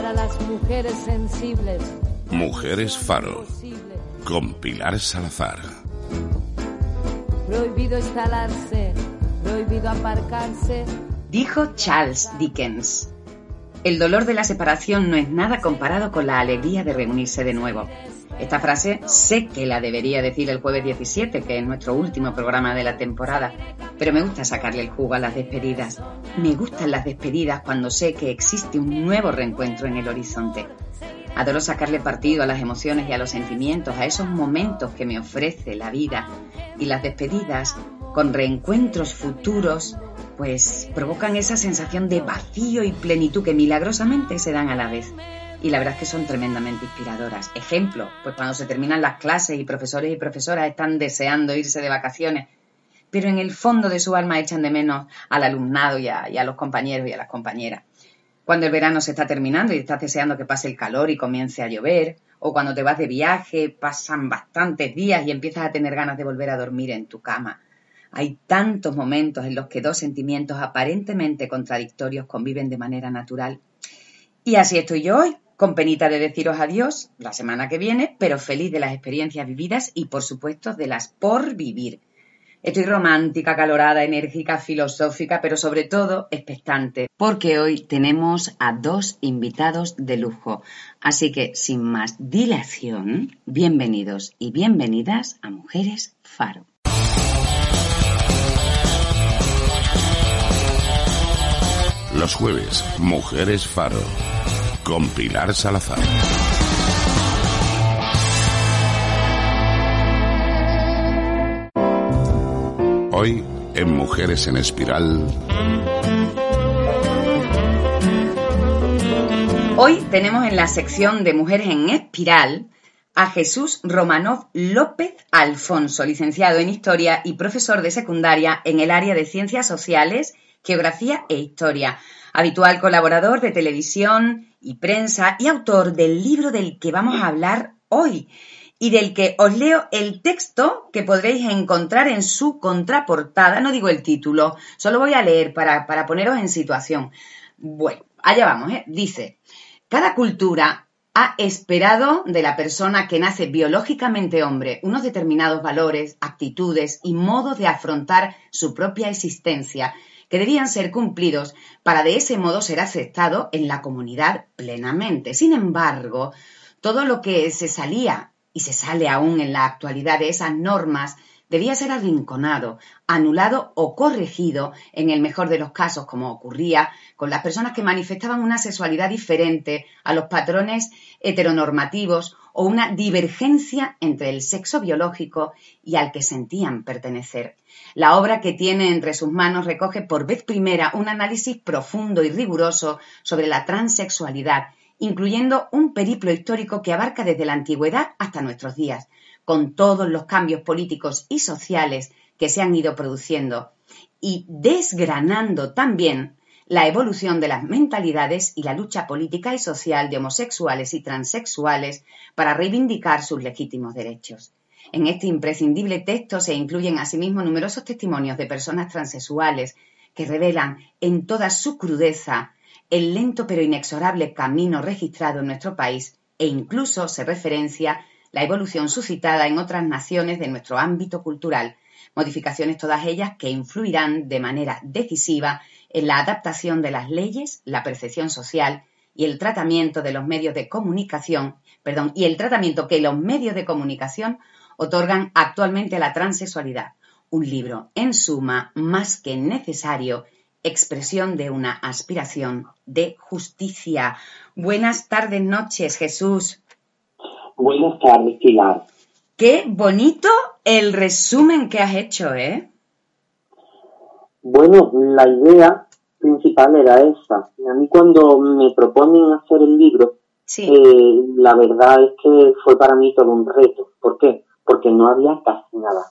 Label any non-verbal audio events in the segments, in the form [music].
Para las mujeres sensibles. Mujeres Faro. Con Pilar Salazar. Prohibido instalarse, prohibido aparcarse. Dijo Charles Dickens. El dolor de la separación no es nada comparado con la alegría de reunirse de nuevo. Esta frase sé que la debería decir el jueves 17, que es nuestro último programa de la temporada, pero me gusta sacarle el jugo a las despedidas. Me gustan las despedidas cuando sé que existe un nuevo reencuentro en el horizonte. Adoro sacarle partido a las emociones y a los sentimientos, a esos momentos que me ofrece la vida. Y las despedidas, con reencuentros futuros, pues provocan esa sensación de vacío y plenitud que milagrosamente se dan a la vez y la verdad es que son tremendamente inspiradoras. Ejemplo, pues cuando se terminan las clases y profesores y profesoras están deseando irse de vacaciones, pero en el fondo de su alma echan de menos al alumnado y a, los compañeros y a las compañeras. Cuando el verano se está terminando y estás deseando que pase el calor y comience a llover, o cuando te vas de viaje, pasan bastantes días y empiezas a tener ganas de volver a dormir en tu cama. Hay tantos momentos en los que dos sentimientos aparentemente contradictorios conviven de manera natural. Y así estoy yo hoy, con penita de deciros adiós la semana que viene, pero feliz de las experiencias vividas y por supuesto de las por vivir. Estoy romántica, calorada, enérgica, filosófica, pero sobre todo expectante, porque hoy tenemos a dos invitados de lujo. Así que, sin más dilación, bienvenidos y bienvenidas a Mujeres Faro. Los jueves, Mujeres Faro con Pilar Salazar. Hoy, en Mujeres en Espiral. Hoy tenemos en la sección de Mujeres en Espiral a Jesús Romanov López Alfonso, licenciado en Historia y profesor de secundaria en el área de Ciencias Sociales, Geografía e Historia habitual colaborador de televisión y prensa y autor del libro del que vamos a hablar hoy y del que os leo el texto que podréis encontrar en su contraportada. No digo el título, solo voy a leer para, para poneros en situación. Bueno, allá vamos, ¿eh? Dice, cada cultura ha esperado de la persona que nace biológicamente hombre unos determinados valores, actitudes y modos de afrontar su propia existencia que debían ser cumplidos para de ese modo ser aceptado en la comunidad plenamente. Sin embargo, todo lo que se salía y se sale aún en la actualidad de esas normas debía ser arrinconado, anulado o corregido en el mejor de los casos, como ocurría con las personas que manifestaban una sexualidad diferente a los patrones heteronormativos o una divergencia entre el sexo biológico y al que sentían pertenecer. La obra que tiene entre sus manos recoge por vez primera un análisis profundo y riguroso sobre la transexualidad, incluyendo un periplo histórico que abarca desde la antigüedad hasta nuestros días, con todos los cambios políticos y sociales que se han ido produciendo, y desgranando también la evolución de las mentalidades y la lucha política y social de homosexuales y transexuales para reivindicar sus legítimos derechos. En este imprescindible texto se incluyen asimismo numerosos testimonios de personas transexuales que revelan en toda su crudeza el lento pero inexorable camino registrado en nuestro país e incluso se referencia la evolución suscitada en otras naciones de nuestro ámbito cultural, modificaciones todas ellas que influirán de manera decisiva en la adaptación de las leyes, la percepción social y el tratamiento de los medios de comunicación, perdón, y el tratamiento que los medios de comunicación otorgan actualmente a la transexualidad. Un libro, en suma, más que necesario, expresión de una aspiración de justicia. Buenas tardes, noches, Jesús. Buenas tardes, Pilar. Qué bonito el resumen que has hecho, ¿eh? Bueno, la idea principal era esa. A mí cuando me proponen hacer el libro, eh, la verdad es que fue para mí todo un reto. ¿Por qué? Porque no había casi nada.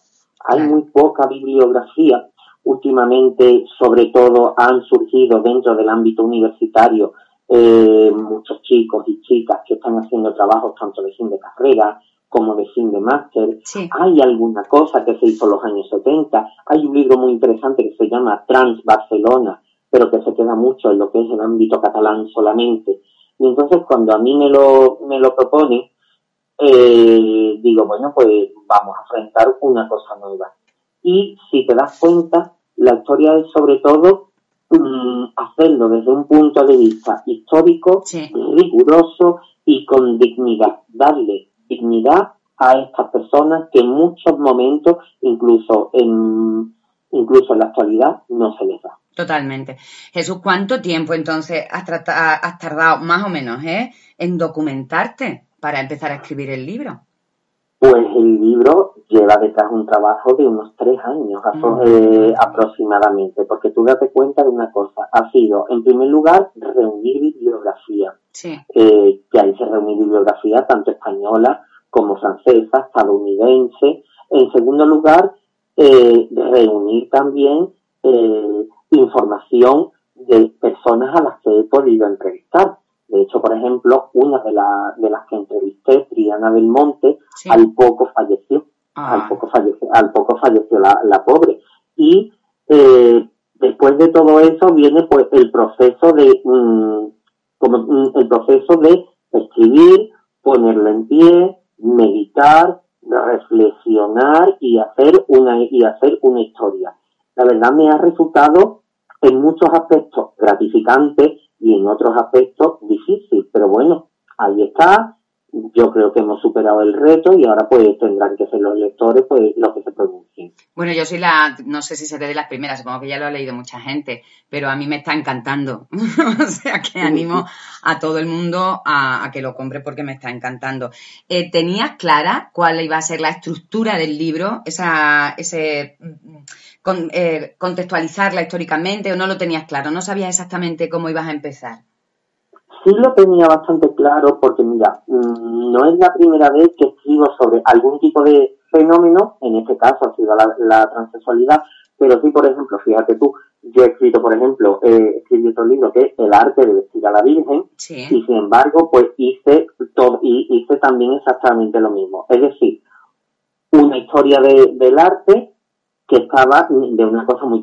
Hay muy poca bibliografía. Últimamente, sobre todo, han surgido dentro del ámbito universitario eh, muchos chicos y chicas que están haciendo trabajos tanto de fin de carrera como de fin de máster. Hay alguna cosa que se hizo en los años 70. Hay un libro muy interesante que se llama Trans Barcelona, pero que se queda mucho en lo que es el ámbito catalán solamente. Y entonces cuando a mí me lo, me lo propone, eh, digo, bueno, pues vamos a enfrentar una cosa nueva. Y si te das cuenta, la historia es sobre todo mm, hacerlo desde un punto de vista histórico, riguroso y con dignidad. Darle dignidad a estas personas que en muchos momentos, incluso en, incluso en la actualidad, no se les da. Totalmente. Jesús, ¿cuánto tiempo entonces has, has tardado, más o menos, eh, en documentarte para empezar a escribir el libro? Pues el libro lleva detrás un trabajo de unos tres años eh, aproximadamente, porque tú date cuenta de una cosa, ha sido, en primer lugar, reunir bibliografía, eh, que hay que reunir bibliografía tanto española como francesa, estadounidense. En segundo lugar, eh, reunir también información de personas a las que he podido entrevistar. De hecho, por ejemplo, una de, de las que entrevisté, Triana del Monte, al poco falleció. Ah. Al poco falleció, al poco falleció la, pobre. Y eh, después de todo eso viene pues el proceso de mm, como mm, el proceso de escribir, ponerlo en pie, meditar, reflexionar y hacer una y hacer una historia. La verdad me ha resultado en muchos aspectos gratificante y en otros aspectos difícil, pero bueno, ahí está. Yo creo que hemos superado el reto y ahora pues tendrán que ser los lectores pues los que se pronuncien. Bueno, yo soy la, no sé si seré de las primeras, supongo que ya lo ha leído mucha gente, pero a mí me está encantando. [laughs] o sea que animo a todo el mundo a, que lo compre porque me está encantando. Eh, ¿Tenías clara cuál iba a ser la estructura del libro? Esa, ese con, eh, contextualizarla históricamente o no lo tenías claro? ¿No sabías exactamente cómo ibas a empezar? Sí lo tenía bastante claro porque, mira, mm, no es la primera vez que escribo sobre algún tipo de fenómeno, en este caso ha sido la, transexualidad, pero sí, por ejemplo, fíjate tú, yo he escrito, por ejemplo, he escrito otro libro que es El arte de vestir a la Virgen, y sin embargo, pues hice todo, y hice también exactamente lo mismo. Es decir, una historia de, del arte que estaba de una cosa muy,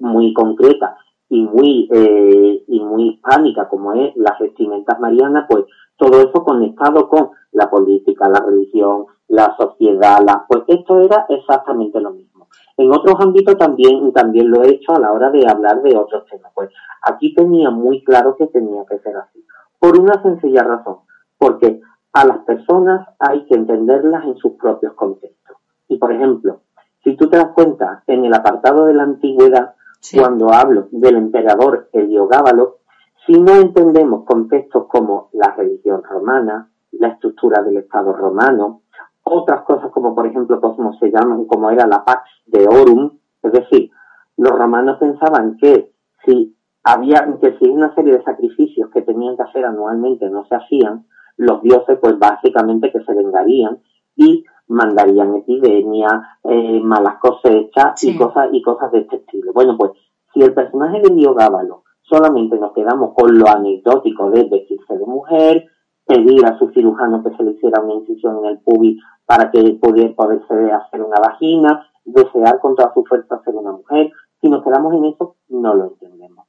muy concreta y muy eh, y muy hispánica como es las vestimentas marianas, pues todo eso conectado con la política, la religión, la sociedad, la, pues esto era exactamente lo mismo. En otros ámbitos también, también lo he hecho a la hora de hablar de otros temas. Pues aquí tenía muy claro que tenía que ser así. Por una sencilla razón, porque a las personas hay que entenderlas en sus propios contextos. Y por ejemplo, si tú te das cuenta, en el apartado de la antigüedad, cuando hablo del emperador Heliogábalo, si no entendemos conceptos como la religión romana, la estructura del Estado romano, otras cosas como por ejemplo como se llaman, como era la Pax de Orum, es decir, los romanos pensaban que si había, que si una serie de sacrificios que tenían que hacer anualmente no se hacían, los dioses pues básicamente que se vengarían y mandarían epidemia, eh, malas cosechas y cosas y cosas de este estilo. Bueno, pues si el personaje de Diogábalo solamente nos quedamos con lo anecdótico de vestirse de mujer, pedir a su cirujano que se le hiciera una incisión en el pubis para que pudiera poderse hacer una vagina, desear con toda su fuerza ser una mujer, si nos quedamos en eso, no lo entendemos.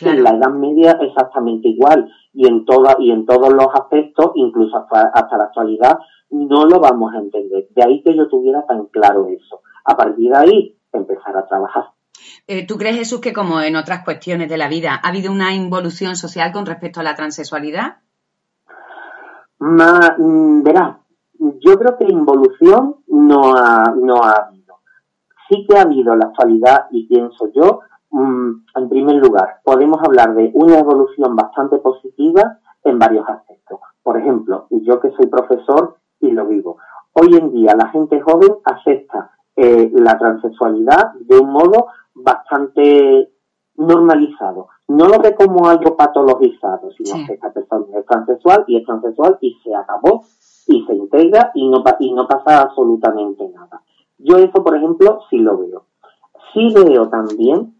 En la Edad Media exactamente igual y en toda, y en todos los aspectos, incluso hasta la actualidad, no lo vamos a entender. De ahí que yo tuviera tan claro eso. A partir de ahí, empezar a trabajar. Eh, ¿Tú crees, Jesús, que como en otras cuestiones de la vida, ha habido una involución social con respecto a la transexualidad? Ma, mm, verá, yo creo que involución no ha, no ha habido. Sí que ha habido la actualidad y pienso yo, en primer lugar, podemos hablar de una evolución bastante positiva en varios aspectos. Por ejemplo, yo que soy profesor, y lo vivo. Hoy en día la gente joven acepta eh, la transexualidad de un modo bastante normalizado. No lo ve como algo patologizado, sino que esta persona es transexual y es transexual y se acabó y se integra y no, y no pasa absolutamente nada. Yo eso, por ejemplo, sí lo veo. Sí veo también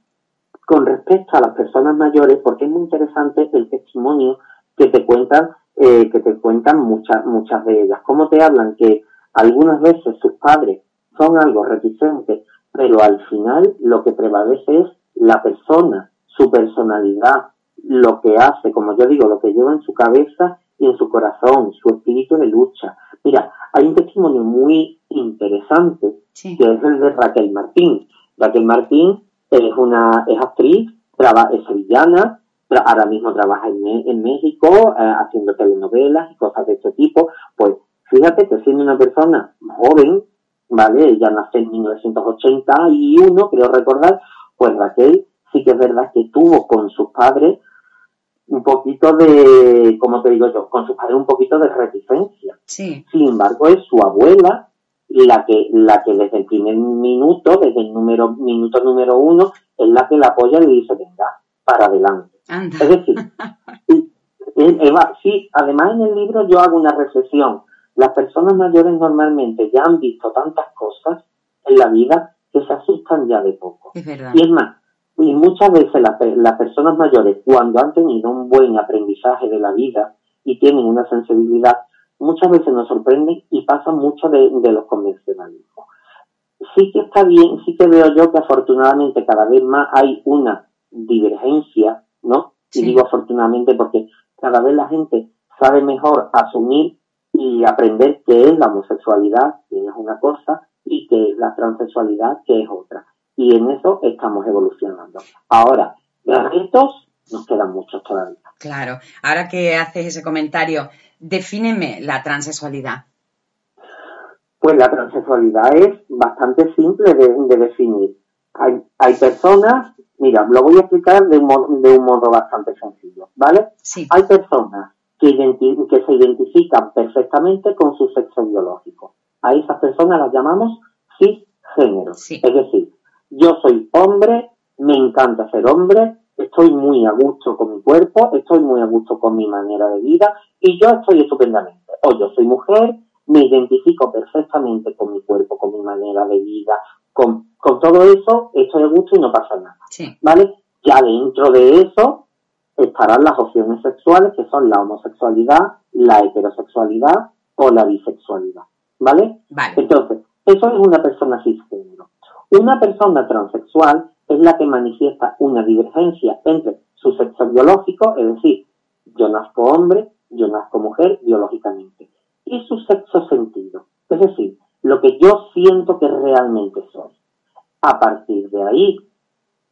con respecto a las personas mayores, porque es muy interesante el testimonio que te cuentan, eh, que te cuentan muchas, muchas de ellas. Cómo te hablan que algunas veces sus padres son algo reticentes, pero al final lo que prevalece es la persona, su personalidad, lo que hace, como yo digo, lo que lleva en su cabeza y en su corazón, su espíritu de lucha. Mira, hay un testimonio muy interesante que es el de Raquel Martín. Raquel Martín es una es actriz, es sevillana, ahora mismo trabaja en, en México eh, haciendo telenovelas y cosas de este tipo. Pues fíjate que siendo una persona joven, ¿vale? Ella nació en 1981, creo recordar, pues Raquel sí que es verdad que tuvo con sus padres un poquito de, como te digo yo, con sus padres un poquito de reticencia. Sí. Sin embargo, es su abuela la que, la que desde el primer minuto, desde el número, minuto número uno, es la que la apoya y dice, venga, para adelante. Es decir, [laughs] Eva, sí, además en el libro yo hago una reflexión. Las personas mayores normalmente ya han visto tantas cosas en la vida que se asustan ya de poco. Es verdad. Y es más, y muchas veces las personas mayores, cuando han tenido un buen aprendizaje de la vida y tienen una sensibilidad, muchas veces nos sorprenden y pasan mucho de, los convencionalismos. Sí que está bien, sí que veo yo que afortunadamente cada vez más hay una divergencia, ¿no? Y digo afortunadamente porque cada vez la gente sabe mejor asumir y aprender qué es la homosexualidad, que es una cosa, y qué es la transexualidad, que es otra y en eso estamos evolucionando. Ahora, los retos nos quedan muchos todavía. Claro, ahora que haces ese comentario, defíneme la transexualidad. Pues la transexualidad es bastante simple de, definir. Hay, hay, personas, mira, lo voy a explicar de un, modo, de un modo bastante sencillo, ¿vale? Sí. Hay personas que, que se identifican perfectamente con su sexo biológico. A esas personas las llamamos cisgénero. Sí. Es decir, yo soy hombre, me encanta ser hombre, estoy muy a gusto con mi cuerpo, estoy muy a gusto con mi manera de vida y yo estoy estupendamente. O yo soy mujer, me identifico perfectamente con mi cuerpo, con mi manera de vida, con, con todo eso estoy a gusto y no pasa nada. ¿Vale? Ya dentro de eso estarán las opciones sexuales que son la homosexualidad, la heterosexualidad o la bisexualidad. ¿Vale? Vale. Entonces, eso es una persona cisgénero. Una persona transexual es la que manifiesta una divergencia entre su sexo biológico, es decir, yo nazco hombre, yo nazco mujer biológicamente, y su sexo sentido, es decir, lo que yo siento que realmente soy. A partir de ahí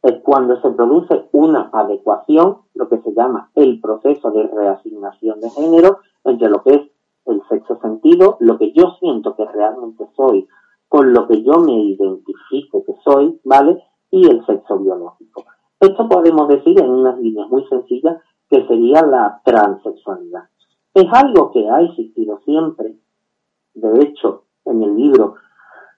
es cuando se produce una adecuación, lo que se llama el proceso de reasignación de género, entre lo que es el sexo sentido, lo que yo siento que realmente soy, con lo que yo me identifico que soy, ¿vale? Y el sexo biológico. Esto podemos decir en unas líneas muy sencillas que sería la transexualidad. Es algo que ha existido siempre. De hecho, en el libro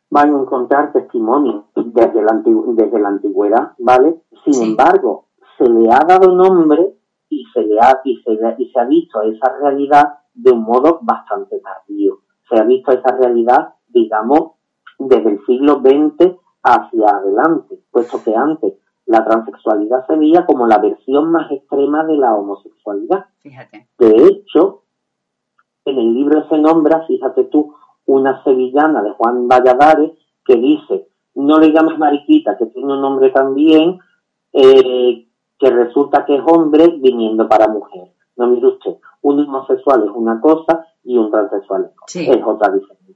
van a encontrar testimonios desde la, desde la antigüedad, ¿vale? Sin embargo, se le ha dado nombre y se le ha y se, y se ha visto esa realidad de un modo bastante tardío. Se ha visto esa realidad, digamos, desde el siglo XX hacia adelante, puesto que antes la transexualidad se veía como la versión más extrema de la homosexualidad. Fíjate. De hecho, en el libro se nombra, fíjate tú, una sevillana de Juan Valladares que dice, no le llames mariquita, que tiene un nombre también, eh, que resulta que es hombre viniendo para mujer. No mire usted, un homosexual es una cosa y un transexual es otra diferente.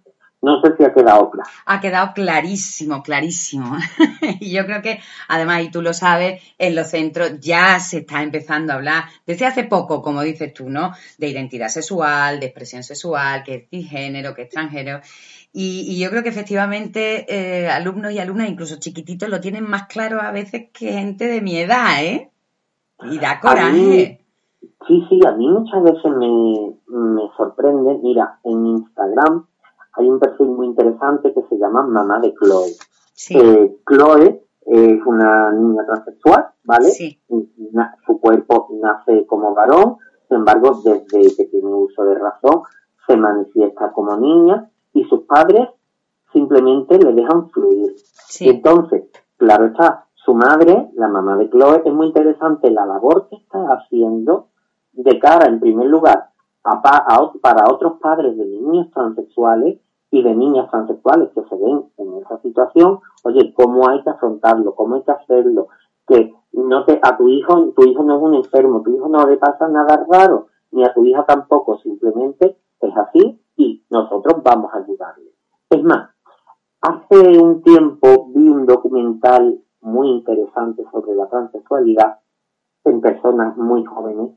No sé si ha quedado claro. Ha quedado clarísimo, clarísimo. [laughs] y yo creo que, además, y tú lo sabes, en los centros ya se está empezando a hablar, desde hace poco, como dices tú, ¿no? De identidad sexual, de expresión sexual, que es cisgénero, que es transgénero. Y, yo creo que efectivamente eh, alumnos y alumnas, incluso chiquititos, lo tienen más claro a veces que gente de mi edad, ¿eh? Y da coraje. sí, sí, a mí muchas veces me, me sorprende. Mira, en Instagram hay un perfil muy interesante que se llama Mamá de Chloe. Eh, Chloe es una niña transexual, ¿vale? Sí. Su cuerpo nace como varón, sin embargo, desde que tiene uso de razón, se manifiesta como niña y sus padres simplemente le dejan fluir. Entonces, claro está, su madre, la mamá de Chloe, es muy interesante la labor que está haciendo de cara, en primer lugar, a, para otros padres de niños transexuales y de niñas transexuales que se ven en esa situación, oye, cómo hay que afrontarlo, cómo hay que hacerlo, que no te, a tu hijo, tu hijo no es un enfermo, tu hijo no le pasa nada raro, ni a tu hija tampoco, simplemente es así y nosotros vamos a ayudarle. Es más, hace un tiempo vi un documental muy interesante sobre la transexualidad en personas muy jóvenes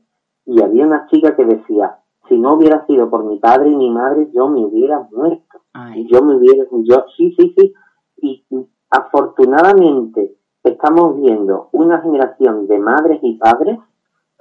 y había una chica que decía, si no hubiera sido por mi padre y mi madre, yo me hubiera muerto. Y yo me hubiera, yo, sí, sí, sí. Y, afortunadamente estamos viendo una generación de madres y padres,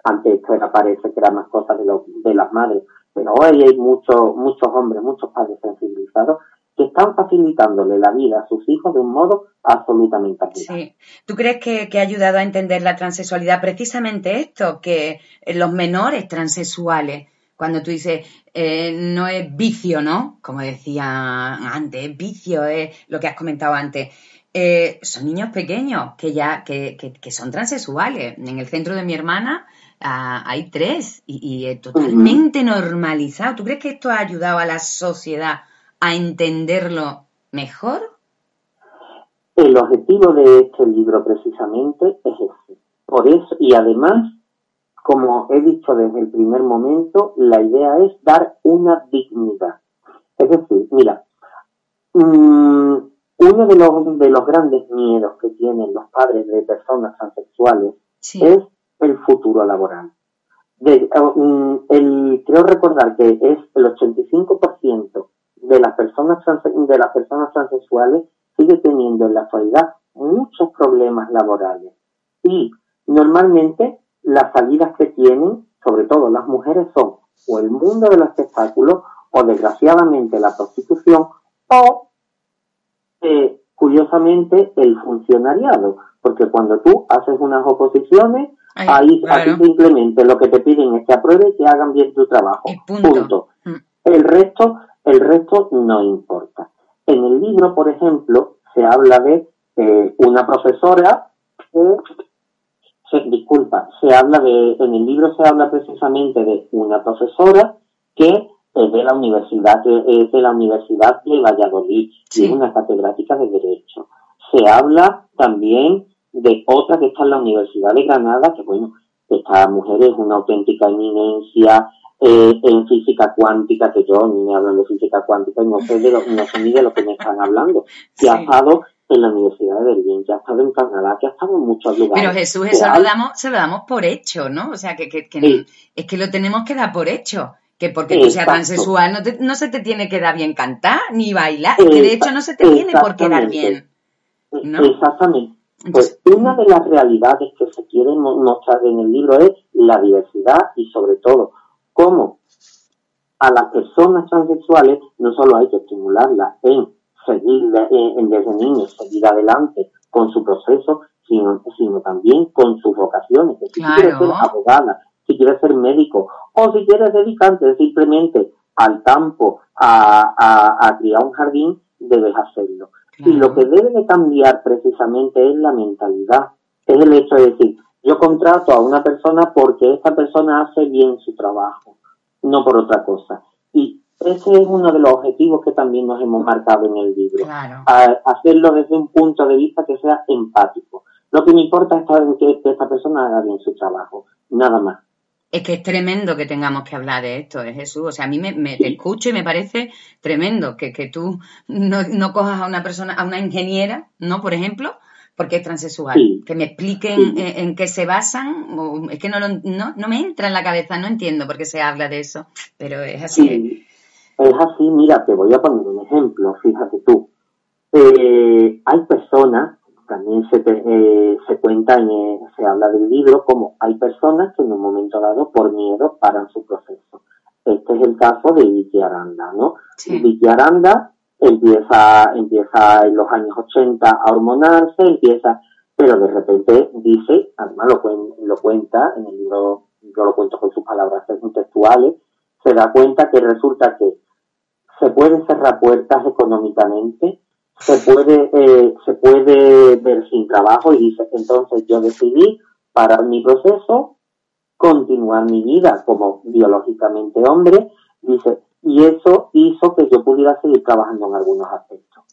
antes esto era, parece que era más cosas de, de las madres, pero hoy hay muchos, muchos hombres, muchos padres sensibilizados que están facilitándole la vida a sus hijos de un modo absolutamente Sí. ¿Tú crees que, que, ha ayudado a entender la transexualidad precisamente esto, que los menores transexuales cuando tú dices, eh, no es vicio, ¿no? Como decía antes, vicio es lo que has comentado antes. Eh, son niños pequeños que ya que, que, son transexuales. En el centro de mi hermana ah, hay tres y, es totalmente normalizado. ¿Tú crees que esto ha ayudado a la sociedad a entenderlo mejor? El objetivo de este libro precisamente es ese. Por eso, y además como he dicho desde el primer momento, la idea es dar una dignidad. Es decir, mira, mm, uno de los, de los grandes miedos que tienen los padres de personas transexuales es el futuro laboral. De, mm, el, creo recordar que es el 85% de las personas de las personas transexuales sigue teniendo en la actualidad muchos problemas laborales y normalmente las salidas que tienen, sobre todo las mujeres, son o el mundo del espectáculo o desgraciadamente la prostitución o eh, curiosamente el funcionariado, porque cuando tú haces unas oposiciones, ahí, simplemente lo que te piden es que apruebe y que hagan bien tu trabajo. Punto. Mm. El resto, el resto no importa. En el libro, por ejemplo, se habla de eh, una profesora que disculpa, se habla de, en el libro se habla precisamente de una profesora que es de la universidad, es de la Universidad de Valladolid, y es una catedrática de Derecho. Se habla también de otra que está en la Universidad de Granada, que bueno, esta mujer es una auténtica eminencia eh, en física cuántica, que yo ni me hablan de física cuántica y no sé de lo, no sé ni de lo que me están hablando, que ha estado en la Universidad de Berlín, que ha estado en Canadá, que ha estado en muchos lugares. Pero Jesús, eso lo damos, se lo damos por hecho, ¿no? O sea, que, que, es que lo tenemos que dar por hecho. Que porque tú seas transexual no, no se te tiene que dar bien cantar ni bailar, que de hecho no se te tiene por qué dar bien. Exactamente. Pues una de las realidades que se quiere mostrar en el libro es la diversidad y sobre todo cómo a las personas transexuales no solo hay que estimularlas en seguir desde niños, seguir adelante con su proceso, sino, sino también con sus vocaciones. si quieres ser abogada, si quieres ser médico, o si quieres dedicarte simplemente al campo, a, a, a criar un jardín, debes hacerlo. Y lo que debe de cambiar precisamente es la mentalidad. Es el hecho de decir, yo contrato a una persona porque esta persona hace bien su trabajo, no por otra cosa. Y ese es uno de los objetivos que también nos hemos marcado en el libro. hacerlo desde un punto de vista que sea empático. Lo que me importa es que, esta persona haga bien su trabajo, nada más. Es que es tremendo que tengamos que hablar de esto, ¿eh, Jesús. O sea, a mí me, escucho y me parece tremendo que, que tú no, cojas a una persona, a una ingeniera, ¿no? Por ejemplo, porque es transexual. Que me expliquen en, qué se basan. es que no, no, no me entra en la cabeza, no entiendo por qué se habla de eso, pero es así. Es así, mira, te voy a poner un ejemplo, fíjate tú. Eh, hay personas, también se, eh, se cuenta, en, eh, se habla del libro, como hay personas que en un momento dado, por miedo, paran su proceso. Este es el caso de Vicky Aranda, ¿no? Vicky Aranda empieza, empieza en los años 80 a hormonarse, empieza pero de repente dice, además lo, lo cuenta en el libro, yo lo cuento con sus palabras textuales, se da cuenta que resulta que se pueden cerrar puertas económicamente, se puede, eh, se puede ver sin trabajo y dice, entonces yo decidí parar mi proceso, continuar mi vida como biológicamente hombre, dice, y eso hizo que yo pudiera seguir trabajando en algunos aspectos.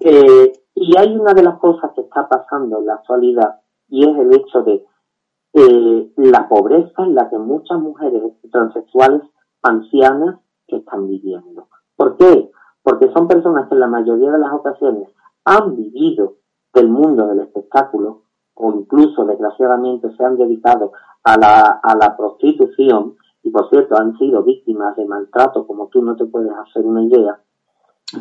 Eh, y hay una de las cosas que está pasando en la actualidad y es el hecho de eh, la pobreza en la que muchas mujeres transexuales ancianas están viviendo. ¿Por qué? Porque son personas que en la mayoría de las ocasiones han vivido del mundo del espectáculo o incluso desgraciadamente se han dedicado a la, a la prostitución y por cierto han sido víctimas de maltrato como tú no te puedes hacer una idea,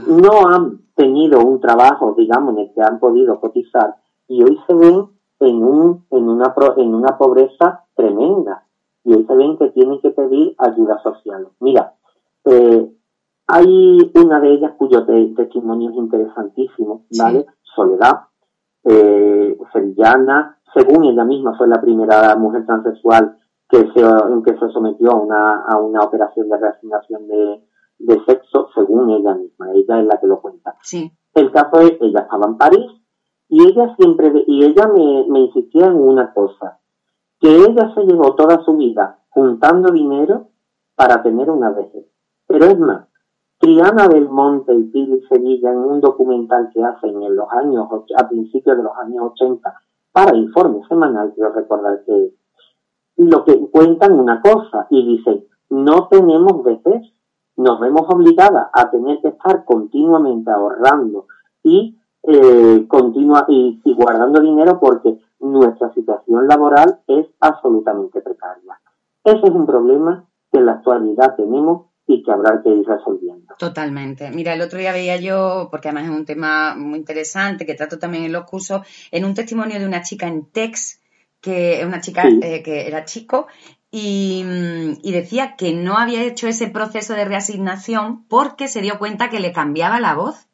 no han tenido un trabajo, digamos, en el que han podido cotizar y hoy se ven en, un, en, una, en una pobreza tremenda y hoy se ven que tienen que pedir ayuda social. Mira, eh, hay una de ellas cuyo testimonio es interesantísimo, ¿vale? Soledad, eh, sevillana, según ella misma fue la primera mujer transexual que se, que se sometió a una, a una operación de reasignación de, de sexo, según ella misma. Ella es la que lo cuenta. Sí. El caso es, ella estaba en París y ella siempre, y ella me, me insistía en una cosa, que ella se llevó toda su vida juntando dinero para tener una vejez. Pero es más, Triana del Monte y Pili Sevilla en un documental que hacen en los años, a principios de los años 80, para Informe Semanal, quiero recordar que lo que cuentan una cosa y dicen, no tenemos vejez, nos vemos obligadas a tener que estar continuamente ahorrando y, eh, continua, y, guardando dinero porque nuestra situación laboral es absolutamente precaria. Ese es un problema que en la actualidad tenemos y que habrá que ir resolviendo. Totalmente. Mira, el otro día veía yo, porque además es un tema muy interesante que trato también en los cursos, en un testimonio de una chica en Tex, que es una chica eh, que era chico Mm, y, decía que no había hecho ese proceso de reasignación porque se dio cuenta que le cambiaba la voz.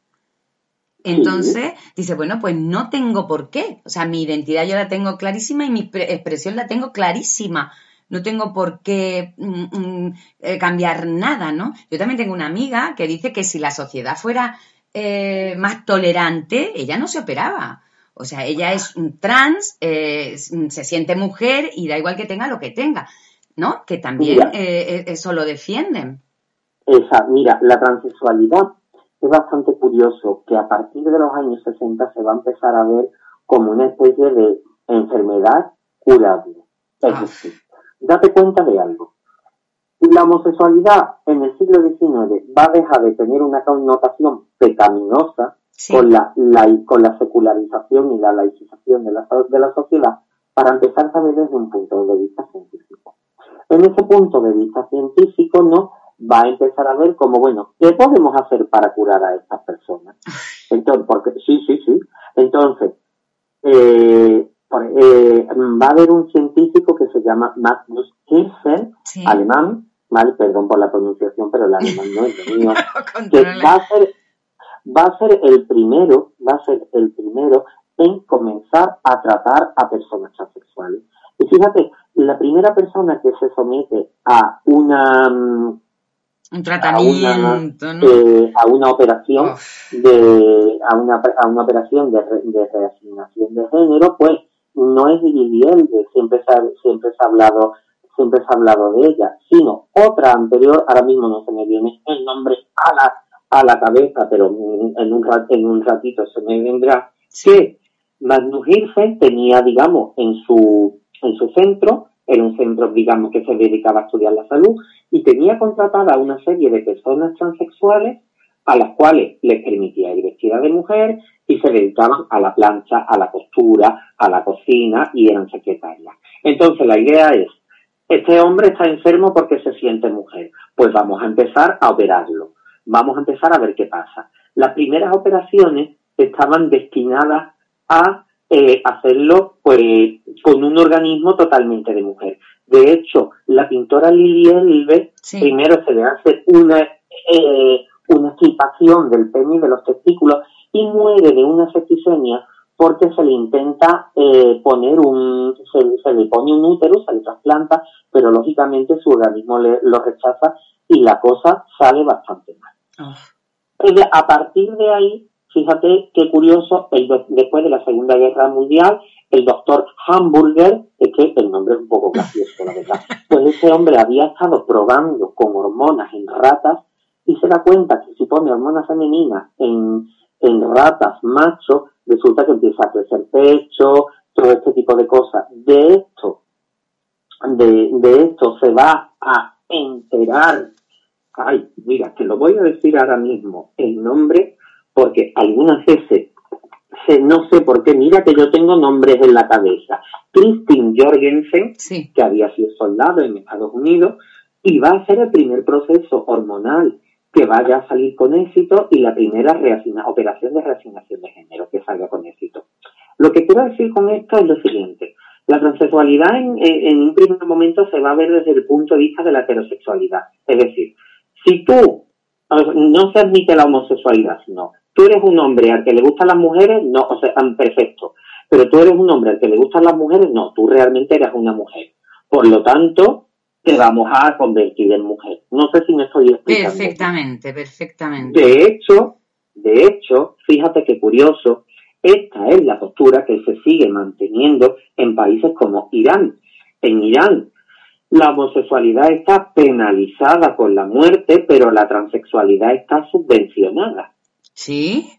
Entonces, dice, bueno, pues no tengo por qué. O sea, mi identidad yo la tengo clarísima y mi expresión la tengo clarísima. No tengo por qué mm, mm, eh, cambiar nada, ¿no? Yo también tengo una amiga que dice que si la sociedad fuera eh, más tolerante, ella no se operaba. O sea, ella es un trans, eh, se siente mujer y da igual que tenga lo que tenga. ¿no? Que también eh, eh, eso lo defienden. Esa, mira, la transexualidad es bastante curioso que a partir de los años 60 se va a empezar a ver como una especie de enfermedad curable. Es ah. decir, date cuenta de algo. La homosexualidad en el siglo XIX va a dejar de tener una connotación pecaminosa con, la, con la secularización y la laicización de la, de la sociedad para empezar a ver desde un punto de vista científico. En ese punto de vista científico, ¿no? Va a empezar a ver como, bueno, ¿qué podemos hacer para curar a estas personas? Entonces, porque, sí, sí, sí. Entonces, eh, eh, va a haber un científico que se llama Magnus Kirchner, alemán, mal, perdón por la pronunciación, pero el alemán no es lo mío, [laughs] que va a ser, va a ser el primero, va a ser el primero en comenzar a tratar a personas transexuales. Y fíjate, la primera persona que se somete a una mm, un tratamiento, a una, eh, a una operación de a una, a una operación de, de reasignación de género, pues no es Liliel, siempre se ha, siempre se ha hablado siempre se ha hablado de ella, sino otra anterior, ahora mismo no se me viene el nombre a la, a la cabeza, pero en un, en un ratito se me vendrá, que Magnus Hirsen tenía, digamos, en su en su centro, era un centro, digamos, que se dedicaba a estudiar la salud y tenía contratada una serie de personas transexuales a las cuales les permitía ir vestida de mujer y se dedicaban a la plancha, a la costura, a la cocina y eran secretarias. Entonces la idea es, este hombre está enfermo porque se siente mujer, pues vamos a empezar a operarlo, vamos a empezar a ver qué pasa. Las primeras operaciones estaban destinadas a eh, hacerlo pues con un organismo totalmente de mujer. De hecho, la pintora Lili Elbe primero se le hace una eh, una equipación del pene y de los testículos y muere de una septicemia porque se le intenta eh, poner un, se, le pone un útero, se le trasplanta, pero lógicamente su organismo lo rechaza y la cosa sale bastante mal. Ah. A partir de ahí, fíjate qué curioso, el, después de la Segunda Guerra Mundial, el doctor Hamburger, es que el nombre es un poco gracioso, la verdad, pues ese hombre había estado probando con hormonas en ratas y se da cuenta que si pone hormonas femeninas en, en ratas machos, resulta que empieza a crecer pecho, todo este tipo de cosas. De esto, de, de esto se va a enterar, ay, mira, que lo voy a decir ahora mismo, el nombre, porque algunas veces se, no sé por qué, mira que yo tengo nombres en la cabeza. Christine Jorgensen, que había sido soldado en Estados Unidos, y va a ser el primer proceso hormonal que vaya a salir con éxito y la primera operación de reasignación de género que salga con éxito. Lo que quiero decir con esto es lo siguiente. La transexualidad en, un primer momento se va a ver desde el punto de vista de la heterosexualidad. Es decir, si tú no se admite la homosexualidad, no. Tú eres un hombre al que le gustan las mujeres, no, o sea, perfecto. Pero tú eres un hombre al que le gustan las mujeres, no. Tú realmente eres una mujer. Por lo tanto, te vamos a convertir en mujer. No sé si me estoy explicando. Perfectamente, perfectamente. De hecho, de hecho, fíjate qué curioso, esta es la postura que se sigue manteniendo en países como Irán. En Irán, la homosexualidad está penalizada con la muerte, pero la transexualidad está subvencionada. ¿Sí?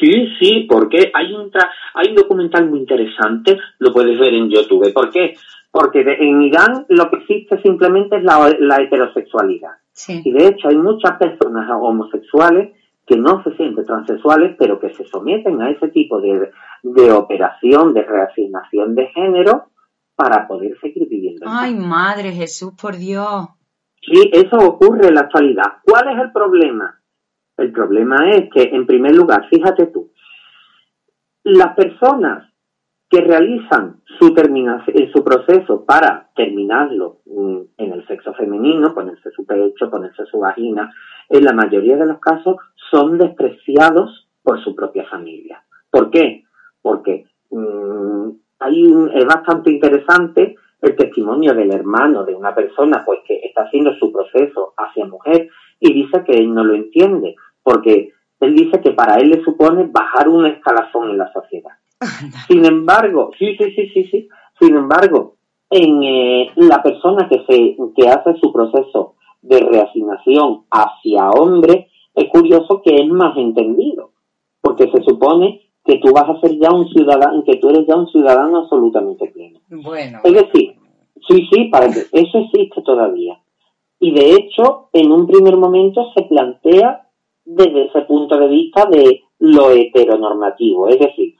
Sí, sí, porque hay un, hay un documental muy interesante, lo puedes ver en YouTube. ¿Por qué? Porque en Irán lo que existe simplemente es la, heterosexualidad. Y de hecho hay muchas personas homosexuales que no se sienten transexuales, pero que se someten a ese tipo de, operación de reasignación de género para poder seguir viviendo. Ay, madre Jesús, por Dios. Sí, eso ocurre en la actualidad. ¿Cuál es el problema? El problema es que, en primer lugar, fíjate tú, las personas que realizan su, terminación, su proceso para terminarlo mm, en el sexo femenino, ponerse su pecho, ponerse su vagina, en la mayoría de los casos son despreciados por su propia familia. ¿Por qué? Porque mm, hay es bastante interesante el testimonio del hermano de una persona pues que está haciendo su proceso hacia mujer y dice que él no lo entiende porque él dice que para él le supone bajar un escalafón en la sociedad sin embargo, sí, sí, sí, sí, sí. Sin embargo, en eh, la persona que se que hace su proceso de reasignación hacia hombre, es curioso que es más entendido, porque se supone que tú vas a ser ya un ciudadano, que tú eres ya un ciudadano absolutamente pleno. Bueno. Es decir, sí, sí, para que eso existe todavía. Y de hecho, en un primer momento se plantea desde ese punto de vista de lo heteronormativo, es decir,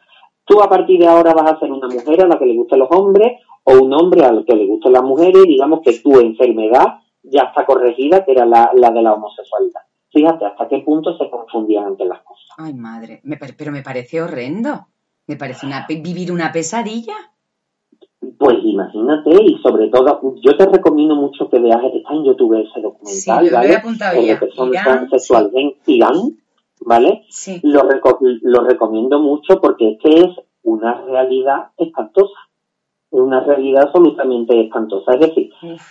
Tú a partir de ahora vas a ser una mujer a la que le gusten los hombres o un hombre al que le gusten las mujeres y digamos que tu enfermedad ya está corregida, que era la, de la homosexualidad. Fíjate hasta qué punto se confundían ante las cosas. Ay, madre, pero me parece horrendo. Me parece una, vivir una pesadilla. Pues imagínate, y sobre todo, yo te recomiendo mucho que veas, está en YouTube ese documental, sí, ¿vale? Lo he apuntado ya. Irán, en Irán, ¿vale? Sí. Lo, lo recomiendo mucho porque es que es una realidad espantosa. Es una realidad absolutamente espantosa. Es decir,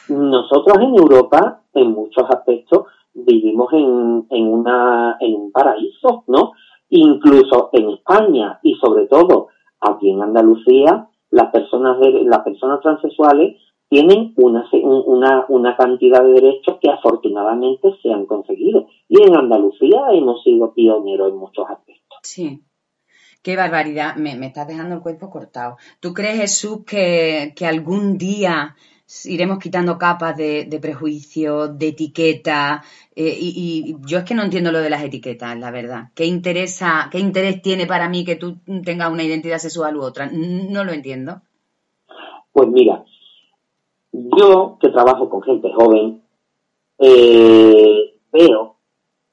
nosotros en Europa, en muchos aspectos, vivimos en, en, una, en un paraíso, ¿no? Incluso en España y sobre todo aquí en Andalucía, las personas, de, las personas transexuales tienen una, una, una cantidad de derechos que afortunadamente se han conseguido. Y en Andalucía hemos sido pioneros en muchos aspectos. Sí. Qué barbaridad, me, me estás dejando el cuerpo cortado. ¿Tú crees, Jesús, que, algún día iremos quitando capas de, de prejuicio, de etiqueta? Eh, y, yo es que no entiendo lo de las etiquetas, la verdad. ¿Qué, interesa, ¿Qué interés tiene para mí que tú tengas una identidad sexual u otra? No lo entiendo. Pues mira, yo, que trabajo con gente joven, eh, veo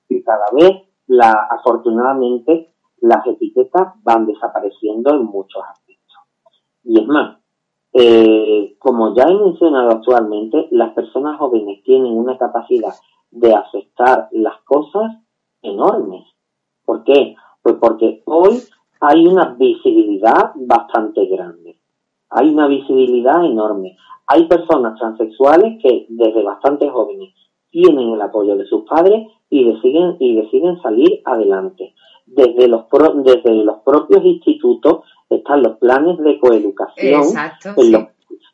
que cada vez, la, afortunadamente, las etiquetas van desapareciendo en muchos aspectos. Y es más, eh, como ya he mencionado actualmente, las personas jóvenes tienen una capacidad de aceptar las cosas enormes. ¿Por qué? Pues porque hoy hay una visibilidad bastante grande. Hay una visibilidad enorme. Hay personas transexuales que desde bastante jóvenes tienen el apoyo de sus padres y deciden, y deciden salir adelante. Desde los, desde los propios institutos están los planes de coeducación en, los,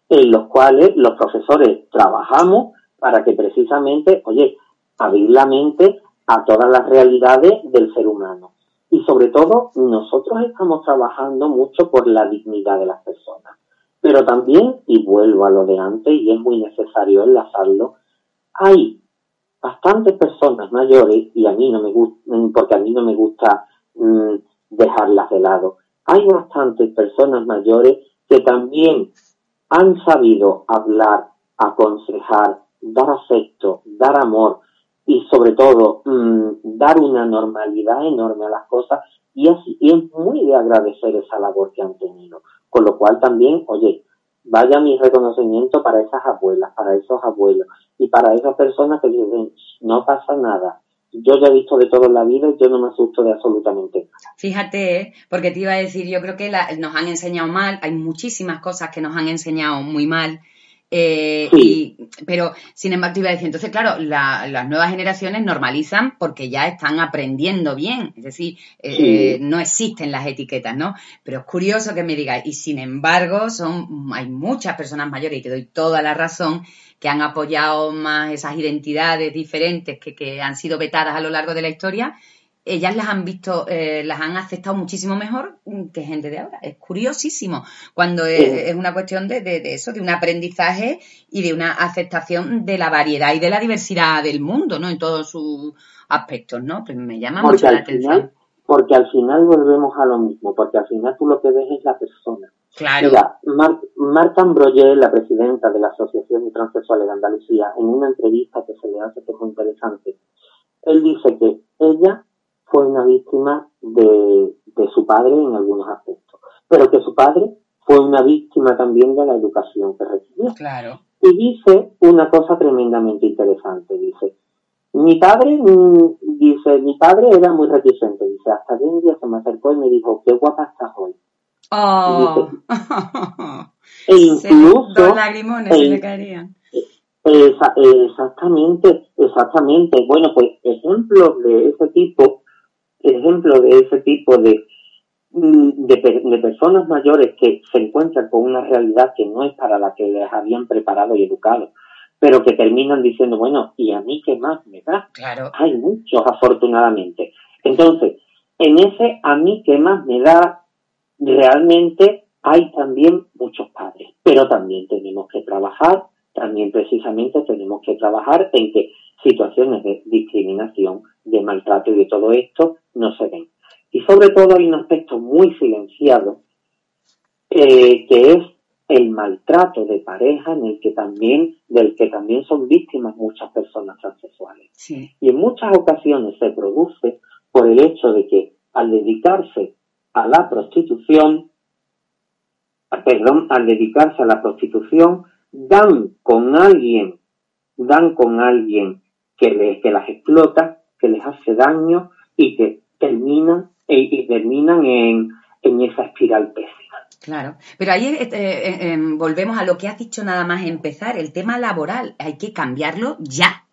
en los cuales los profesores trabajamos para que precisamente, oye, abrir la mente a todas las realidades del ser humano. Y sobre todo, nosotros estamos trabajando mucho por la dignidad de las personas. Pero también, y vuelvo a lo de antes, y es muy necesario enlazarlo, hay bastantes personas mayores, y a mí no me gusta, porque a mí no me gusta mm, dejarlas de lado, hay bastantes personas mayores que también han sabido hablar, aconsejar, dar afecto, dar amor y sobre todo mm, dar una normalidad enorme a las cosas y, así, y es muy de agradecer esa labor que han tenido. Con lo cual también, oye, vaya mi reconocimiento para esas abuelas, para esos abuelos y para esas personas que dicen, no pasa nada, yo ya he visto de todo en la vida y yo no me asusto de absolutamente nada. Fíjate, porque te iba a decir, yo creo que nos han enseñado mal, hay muchísimas cosas que nos han enseñado muy mal. Eh, y, pero, sin embargo, te iba a decir, entonces, claro, las nuevas generaciones normalizan porque ya están aprendiendo bien, es decir, eh, no existen las etiquetas, ¿no? Pero es curioso que me digas, y sin embargo, son, hay muchas personas mayores, y te doy toda la razón, que han apoyado más esas identidades diferentes que, que han sido vetadas a lo largo de la historia, ellas las han visto, eh, las han aceptado muchísimo mejor que gente de ahora. Es curiosísimo cuando es, una cuestión de, de, eso, de un aprendizaje y de una aceptación de la variedad y de la diversidad del mundo, ¿no? En todos sus aspectos, ¿no? Pues me llama mucho la atención. porque al final volvemos a lo mismo, porque al final tú lo que ves es la persona. Claro. Mira, Marta Ambroyer, la presidenta de la Asociación de Transsexuales de Andalucía, en una entrevista que se le hace que es muy interesante, él dice que ella fue una víctima de, de su padre en algunos aspectos, pero que su padre fue una víctima también de la educación que recibió. Claro. Y dice una cosa tremendamente interesante, dice, mi padre, mm, dice, mi padre era muy reticente, dice, hasta que un día se me acercó y me dijo, qué guapa estás hoy. Oh. [laughs] e incluso... Dos lagrimones se le caerían. exactamente, exactamente. Bueno, pues ejemplos de ese tipo, ejemplos de ese tipo de, mm, de, de, personas mayores que se encuentran con una realidad que no es para la que les habían preparado y educado, pero que terminan diciendo, bueno, ¿y a mí qué más me da? Claro. Hay muchos, afortunadamente. Entonces, en ese a mí qué más me da, realmente hay también muchos padres, pero también tenemos que trabajar, también precisamente tenemos que trabajar en que situaciones de discriminación, de maltrato y de todo esto no se den. Y sobre todo hay un aspecto muy silenciado eh, que es el maltrato de pareja en el que también, del que también son víctimas muchas personas transexuales. Y en muchas ocasiones se produce por el hecho de que al dedicarse a la prostitución, perdón, al dedicarse a la prostitución, dan con alguien, dan con alguien que, les, que las explota, que les hace daño y que terminan, e, y terminan en, en esa espiral pésima. Claro, pero ahí eh, eh, em, volvemos a lo que has dicho nada más empezar, el tema laboral, hay que cambiarlo ya,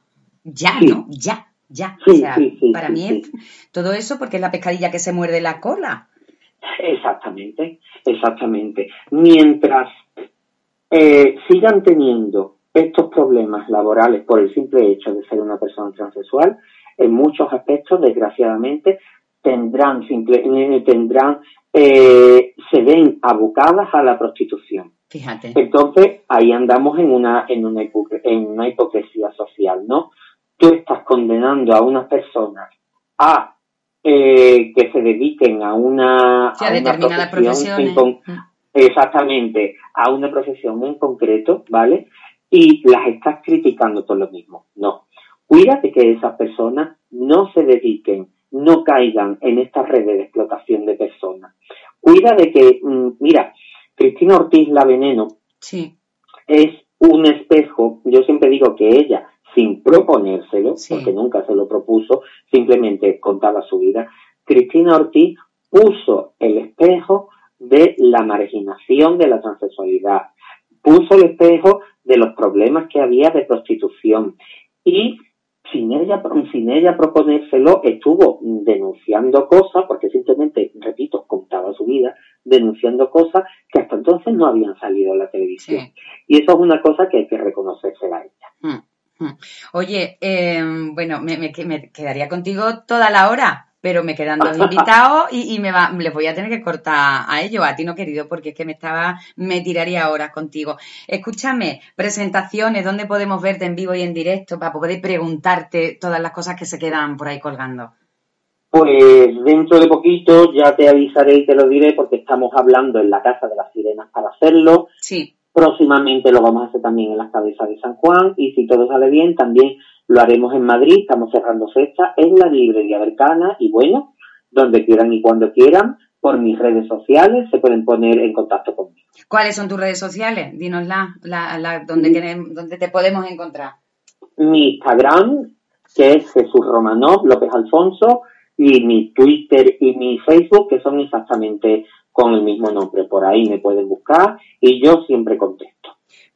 ya, ¿no? Ya, ya. o sea, para mí es todo eso porque es la pescadilla que se muerde la cola. Exactamente, exactamente. Mientras eh, sigan teniendo estos problemas laborales por el simple hecho de ser una persona transexual, en muchos aspectos, desgraciadamente, tendrán, simple, eh, tendrán eh, se ven abocadas a la prostitución. Fíjate. Entonces, ahí andamos en una, en una, en una hipocresía social, ¿no? Tú estás condenando a unas personas a eh, que se dediquen a una, a, determinada profesión. Mm. Exactamente, a una profesión en concreto, ¿vale? Y las estás criticando por lo mismo. No. Cuídate que esas personas no se dediquen, no caigan en estas redes de explotación de personas. Cuida de que, mm, mira, Cristina Ortiz La Veneno sí. es un espejo, yo siempre digo que ella sin proponérselo, porque nunca se lo propuso, simplemente contaba su vida. Cristina Ortiz puso el espejo de la marginación de la transexualidad, puso el espejo de los problemas que había de prostitución y sin ella, sin ella proponérselo, estuvo denunciando cosas, porque simplemente, repito, contaba su vida, denunciando cosas que hasta entonces no habían salido en la televisión. Y eso es una cosa que hay que reconocerse a ella. Mm, mm. Oye, eh, bueno, me, me, quedaría contigo toda la hora, pero me quedan dos [laughs] invitados y, y, me va, les voy a tener que cortar a ellos, a ti no querido, porque es que me estaba, me tiraría horas contigo. Escúchame, presentaciones, ¿dónde podemos verte en vivo y en directo para poder preguntarte todas las cosas que se quedan por ahí colgando? Pues dentro de poquito ya te avisaré y te lo diré porque estamos hablando en la Casa de las Sirenas para hacerlo. Sí. Próximamente lo vamos a hacer también en las cabezas de San Juan y si todo sale bien también lo haremos en Madrid, estamos cerrando fecha en la librería Bercana y bueno, donde quieran y cuando quieran, por mis redes sociales se pueden poner en contacto conmigo. ¿Cuáles son tus redes sociales? Dínosla, la, la, donde, queremos, donde te podemos encontrar. Mi Instagram, que es Jesús Romanov López Alfonso, y mi Twitter y mi Facebook, que son exactamente con el mismo nombre. Por ahí me pueden buscar y yo siempre contesto.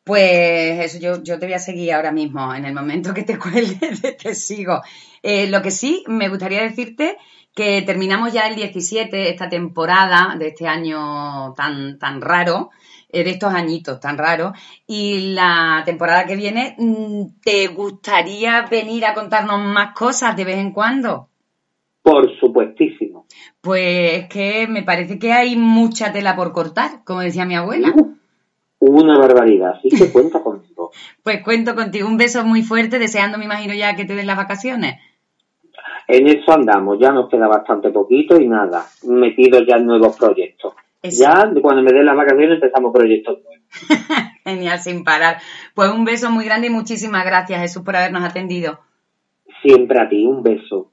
Pues eso, yo, yo te voy a seguir ahora mismo. En el momento que te [laughs] cuelgue, te sigo. Eh, lo que sí, me gustaría decirte que terminamos ya el 17, esta temporada de este año tan, tan raro, eh, de estos añitos tan raros, y la temporada que viene, mm, ¿te gustaría venir a contarnos más cosas de vez en cuando? Por supuestísimo. Pues es que me parece que hay mucha tela por cortar, como decía mi abuela. Una barbaridad, así que cuenta contigo. [laughs] pues cuento contigo. Un beso muy fuerte, deseando, me imagino, ya que te den las vacaciones. En eso andamos, ya nos queda bastante poquito y nada, metido ya en nuevos proyectos. Ya cuando me den las vacaciones empezamos proyectos nuevos. [laughs] Genial, sin parar. Pues un beso muy grande y muchísimas gracias, Jesús, por habernos atendido. Siempre a ti, un beso.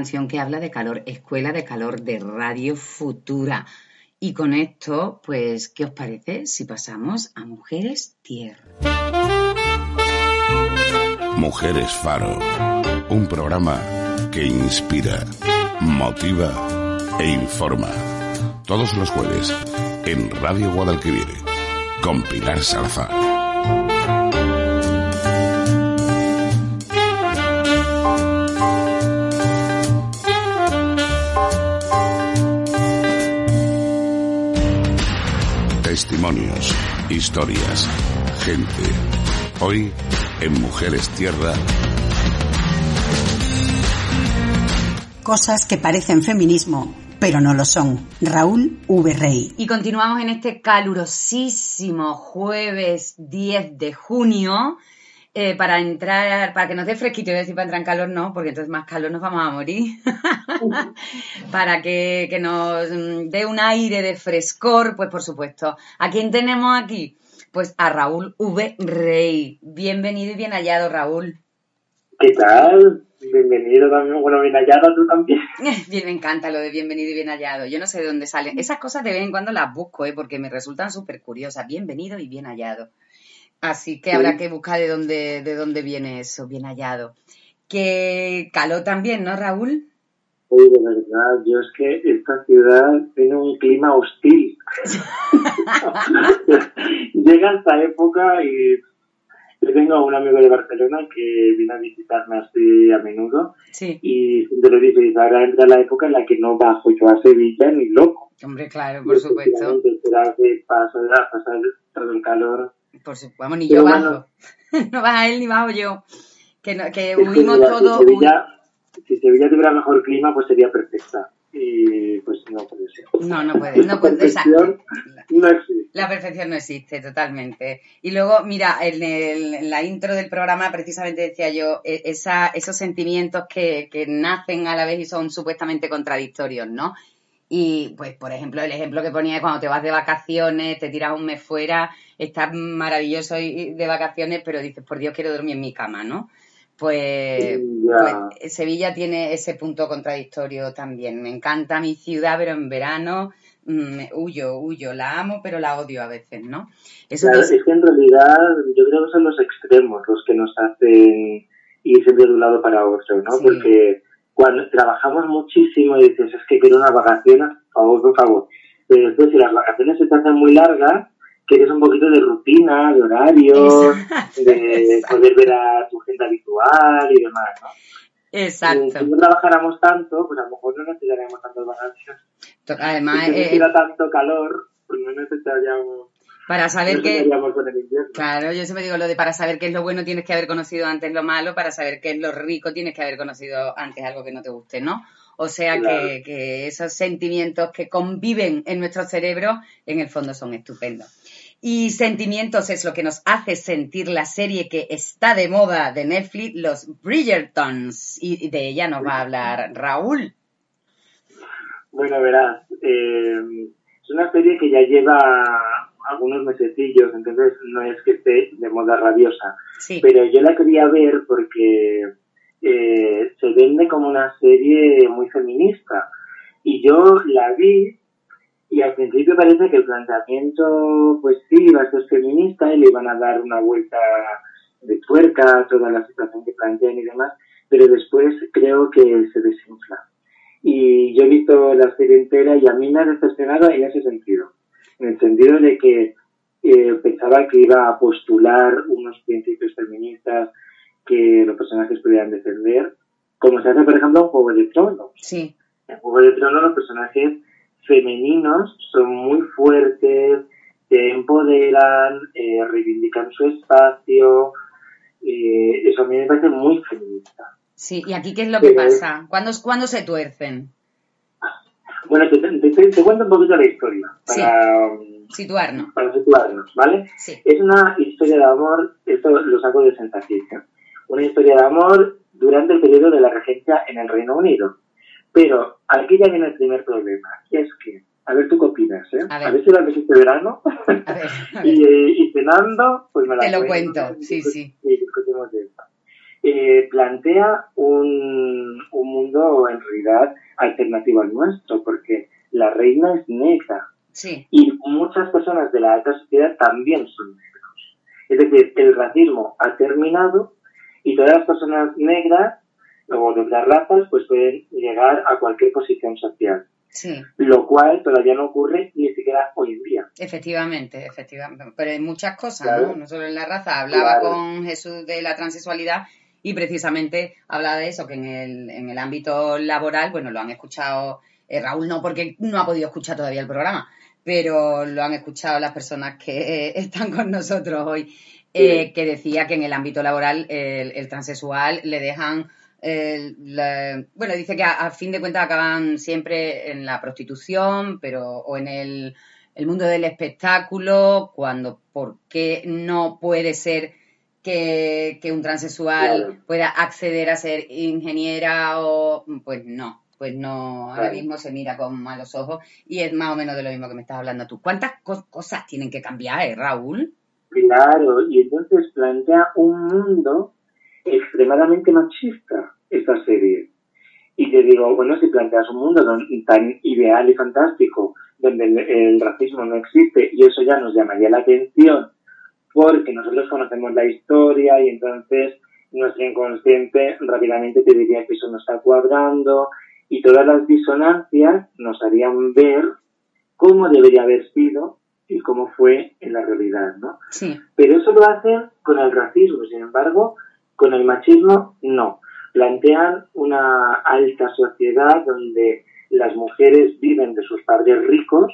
Canción que habla de calor, Escuela de Calor de Radio Futura. Y con esto, pues, ¿qué os parece si pasamos a Mujeres Tierra? Mujeres Faro, un programa que inspira, motiva e informa. Todos los jueves en Radio Guadalquivir con Pilar Salazar. Historias, gente. Hoy en Mujeres Tierra. Cosas que parecen feminismo, pero no lo son. Raúl V. Rey. Y continuamos en este calurosísimo jueves 10 de junio. Eh, para entrar, para que nos dé fresquito, a decir para entrar en calor, no, porque entonces más calor nos vamos a morir. [laughs] para que, que nos mm, dé un aire de frescor, pues por supuesto. ¿A quién tenemos aquí? Pues a Raúl V. Rey. Bienvenido y bien hallado, Raúl. ¿Qué tal? Bienvenido también, bueno, bien hallado tú también. [laughs] Bien, me encanta lo de bienvenido y bien hallado. Yo no sé de dónde salen. Esas cosas de vez en cuando las busco, ¿eh? porque me resultan súper curiosas. Bienvenido y bien hallado. Así que Sí. habrá que buscar de dónde, de dónde viene eso, bien hallado. Que caló también, ¿no, Raúl? Oye, de verdad, yo es que esta ciudad tiene un clima hostil. [laughs] Llega esta época y yo tengo un amigo de Barcelona que viene a visitarme así a menudo Sí. y siempre le dice, "Dice, ahora entra la época en la que no bajo yo a Sevilla ni loco. Hombre, claro, por supuesto. Será que paso a pasar todo el calor. Por su- Vamos, ni Pero yo bueno. bajo. [laughs] no baja él ni bajo yo. Que, no- que huimos mira, todos. Si Sevilla, si Sevilla tuviera mejor clima, pues sería perfecta. Y pues no puede ser. No, no puede. No La puede exacto. perfección no existe. La perfección no existe totalmente. Y luego, mira, en, el- en la intro del programa precisamente decía yo, e- esa, esos sentimientos que, que nacen a la vez y son supuestamente contradictorios, ¿no? Y pues, por ejemplo, el ejemplo que ponía es cuando te vas de vacaciones, te tiras un mes fuera, estás maravilloso de vacaciones, pero dices, por Dios, quiero dormir en mi cama, ¿no? Pues, pues Sevilla tiene ese punto contradictorio también. Me encanta mi ciudad, pero en verano mm, huyo, huyo, la amo, pero la odio a veces, ¿no? Eso Claro, te- es que en realidad yo creo que son los extremos los que nos hacen ir siempre de un lado para otro, ¿no? Sí. Porque cuando trabajamos muchísimo y dices, es que quiero unas vacaciones, por favor, por favor. Pero después, si las vacaciones se te hacen muy largas, quieres un poquito de rutina, de horarios, de Exacto. poder ver a tu gente habitual y demás, ¿no? Exacto. si no trabajáramos tanto, pues a lo mejor no necesitaríamos tantas vacaciones. Además, si no eh, hiciera tanto calor, pues no necesitaríamos, para saber no invierno. claro, yo siempre digo lo de para saber qué es lo bueno tienes que haber conocido antes lo malo, para saber qué es lo rico tienes que haber conocido antes algo que no te guste, ¿no? O sea Claro. que, que esos sentimientos que conviven en nuestro cerebro, en el fondo son estupendos. Y sentimientos es lo que nos hace sentir la serie que está de moda de Netflix, los Bridgertons. Y y de ella nos va a hablar Raúl. Bueno, verás, eh, es una serie que ya lleva algunos mesecillos, entonces no es que esté de moda rabiosa, Sí, pero yo la quería ver porque eh, se vende como una serie muy feminista. Y yo la vi y al principio parece que el planteamiento pues sí iba a ser feminista y le iban a dar una vuelta de tuerca a toda la situación que plantean y demás, pero después creo que se desinfla. Y yo he visto la serie entera y a mí me ha decepcionado en ese sentido, en el sentido de que eh, pensaba que iba a postular unos principios feministas que los personajes pudieran defender, como se hace por ejemplo en Juego de Tronos. sí, En Juego de Tronos los personajes femeninos son muy fuertes, se empoderan, eh, reivindican su espacio, eh, eso a mí me parece muy feminista. sí. ¿Y aquí qué es lo que pasa? ¿Cuándo, ¿Cuándo se tuercen? Bueno, te, te- te- te cuento un poquito la historia para, um, Situarnos. para situarnos, ¿vale? Sí. Es una historia de amor, esto lo saco de sensación, una historia de amor durante el periodo de la regencia en el Reino Unido. Pero aquí ya viene el primer problema, y es que, a ver tú qué opinas, ¿eh? A ver. si la ves este verano A ver, a [laughs] ver. y, eh, y cenando, pues me la Te lo cuento, sí, y sí. Y discutimos de esto. Eh, plantea un, un mundo en realidad alternativo al nuestro, porque la reina es negra Sí, y muchas personas de la alta sociedad también son negros. Es decir, el racismo ha terminado y todas las personas negras o de otras razas pues pueden llegar a cualquier posición social, sí, lo cual todavía no ocurre ni siquiera hoy en día. efectivamente, efectivamente. Pero en muchas cosas, Claro. ¿no? No solo en la raza. Hablaba Claro. con Jesús de la transexualidad y precisamente hablaba de eso, que en el, en el ámbito laboral, bueno, lo han escuchado, eh, Raúl no, porque no ha podido escuchar todavía el programa, pero lo han escuchado las personas que eh, [laughs] están con nosotros hoy, eh, Sí. que decía que en el ámbito laboral el, el transexual le dejan la- bueno, dice que a, a fin de cuentas acaban siempre en la prostitución, pero o en el, el mundo del espectáculo, cuando ¿por qué no puede ser que, que un transexual Claro. pueda acceder a ser ingeniera o pues no, pues no, ahora mismo se mira con malos ojos y es más o menos de lo mismo que me estás hablando tú. ¿Cuántas co- cosas tienen que cambiar, eh, Raúl? Claro, y entonces plantea un mundo extremadamente machista esta serie. Y te digo, bueno, si planteas un mundo tan ideal y fantástico, donde el, el racismo no existe, y eso ya nos llamaría la atención, porque nosotros conocemos la historia y entonces nuestro inconsciente rápidamente te diría que eso no está cuadrando y todas las disonancias nos harían ver cómo debería haber sido y cómo fue en la realidad, ¿no? Sí, Pero eso lo hacen con el racismo, sin embargo, con el machismo no. Plantean una alta sociedad donde las mujeres viven de sus padres ricos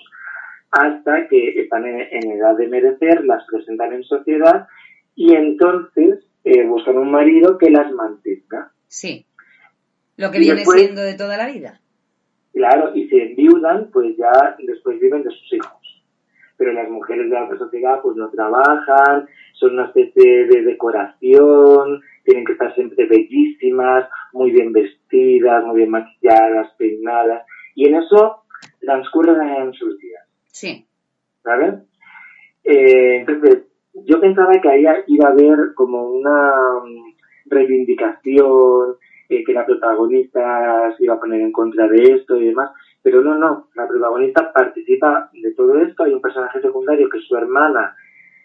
hasta que están en, en edad de merecer, las presentan en sociedad y entonces eh, buscan un marido que las mantenga. sí. Lo que Y viene después- siendo de toda la vida. Claro, y si enviudan, pues ya después viven de sus hijos. Pero las mujeres de la alta sociedad pues no trabajan, son una especie de decoración, tienen que estar siempre bellísimas, muy bien vestidas, muy bien maquilladas, peinadas, y en eso transcurren en sus días, Sí, ¿sabes? Eh, entonces, yo pensaba que ahí iba a haber como una mm, reivindicación, eh, que la protagonista se iba a poner en contra de esto y demás, pero no, no, la protagonista participa de todo esto, hay un personaje secundario que es su hermana,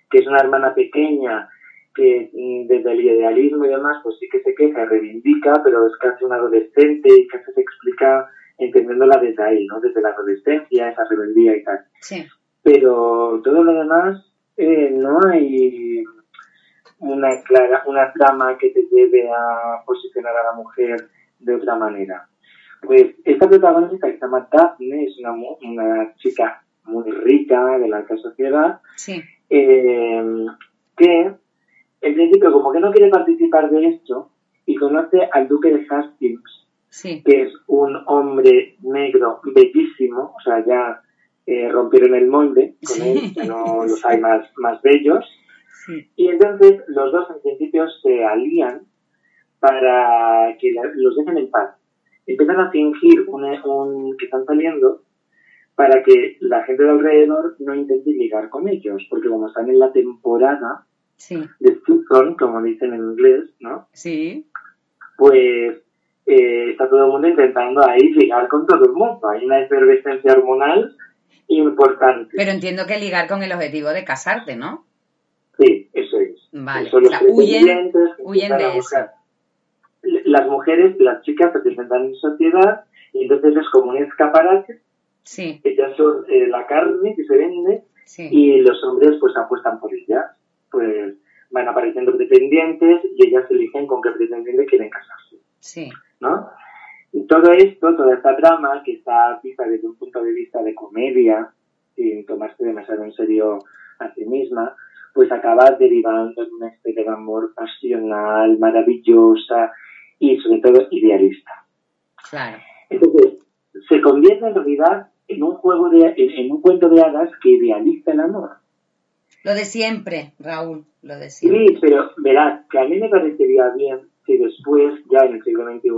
que es una hermana pequeña, que mm, desde el idealismo y demás, pues sí que se queja, reivindica, pero es casi un adolescente y casi se explica entendiéndola desde ahí, ¿no? Desde la adolescencia, esa rebeldía y tal. Sí, pero todo lo demás eh, no hay una clara una trama que te lleve a posicionar a la mujer de otra manera. Pues esta protagonista que se llama Daphne es una, una chica muy rica de la alta sociedad sí, eh, que en principio como que no quiere participar de esto y conoce al duque de Hastings sí, que es un hombre negro bellísimo, o sea, ya eh, rompieron el molde con él, ya no [laughs] los hay más, más bellos. sí, Y entonces los dos en principio se alían para que la- los dejen en paz. Empiezan a fingir un, un- que están saliendo para que la gente de alrededor no intente ligar con ellos, porque como están en la temporada sí, de season, como dicen en inglés, ¿no? sí, pues eh, está todo el mundo intentando ahí ligar con todo el mundo. Hay una efervescencia hormonal importante. Pero entiendo que ligar con el objetivo de casarte, ¿no? Sí, eso es. Vale, Son o sea, huyen, huyen de eso. Las mujeres, las chicas se presentan en sociedad y entonces es como un escaparate. Sí, Ellas son eh, la carne que se vende sí, y los hombres pues apuestan por ellas. Pues van apareciendo pretendientes y ellas eligen con qué pretendiente quieren casarse. sí, ¿no? Y todo esto, toda esta trama, que está vista desde un punto de vista de comedia, sin tomarse demasiado en serio a sí misma, pues acaba derivando en una especie de amor pasional, maravillosa y sobre todo idealista. claro. Entonces, se convierte en realidad en un juego de, en, en un cuento de hadas que idealiza el amor. Lo de siempre, Raúl, lo de siempre. Sí, pero verás, que a mí me parecería bien si después, ya en el siglo XXI,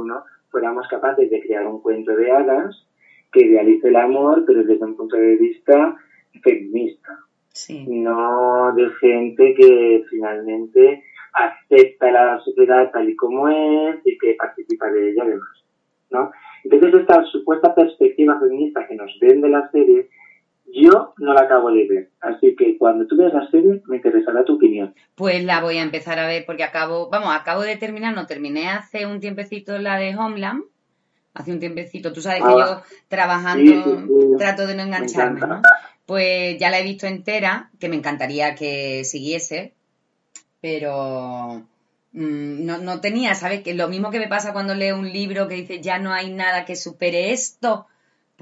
fuéramos capaces de crear un cuento de hadas que idealice el amor, pero desde un punto de vista feminista, Sí, no de gente que finalmente acepta la la sociedad tal y como es y que participa de ella además, ¿no? Entonces esta supuesta perspectiva feminista que nos vende la serie, yo no la acabo de ver. Así que cuando tú veas la serie me interesará tu opinión. Pues la voy a empezar a ver porque acabo, vamos, acabo de terminar, no terminé hace un tiempecito la de Homeland, hace un tiempecito. Tú sabes que Ah, yo trabajando sí, sí, sí. trato de no engancharme. ¿no? Pues ya la he visto entera, que me encantaría que siguiese, pero mm, no, no tenía, ¿sabes? Que lo mismo que me pasa cuando leo un libro que dice ya no hay nada que supere esto,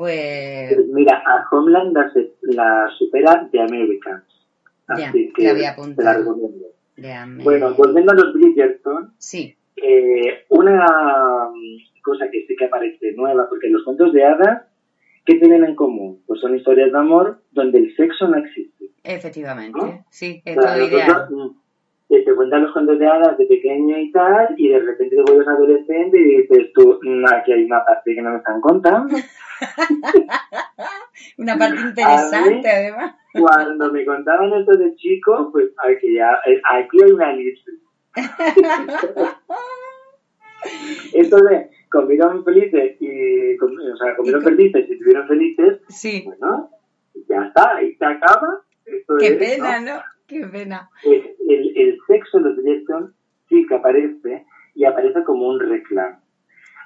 pues Mira, a Homeland la, supera The Americans. Ya, Así que la voy a te la recomiendo. déjame. Bueno, volviendo a los Bridgerton, sí, eh, una mm, cosa que sí que aparece nueva, porque los cuentos de hadas, ¿qué tienen en común? Pues son historias de amor donde el sexo no existe. efectivamente, ¿No? sí, es O sea, todo ideal. nosotros, mm, que te cuentan los cuentos de hadas de pequeño y tal, y de repente te vuelves adolescente y dices tú, "Mm, aquí hay una parte que no me están contando. [laughs] Una parte interesante, además. Cuando me contaban esto de chico, pues aquí, ya, eh, aquí hay una lista. Esto de comieron felices y, o sea, comieron felices y estuvieron felices, Sí, bueno, ya está, ahí se acaba. Esto qué es, pena, ¿no? ¿no? Qué pena. El, el sexo en los Bridgerton sí que aparece y aparece como un reclamo.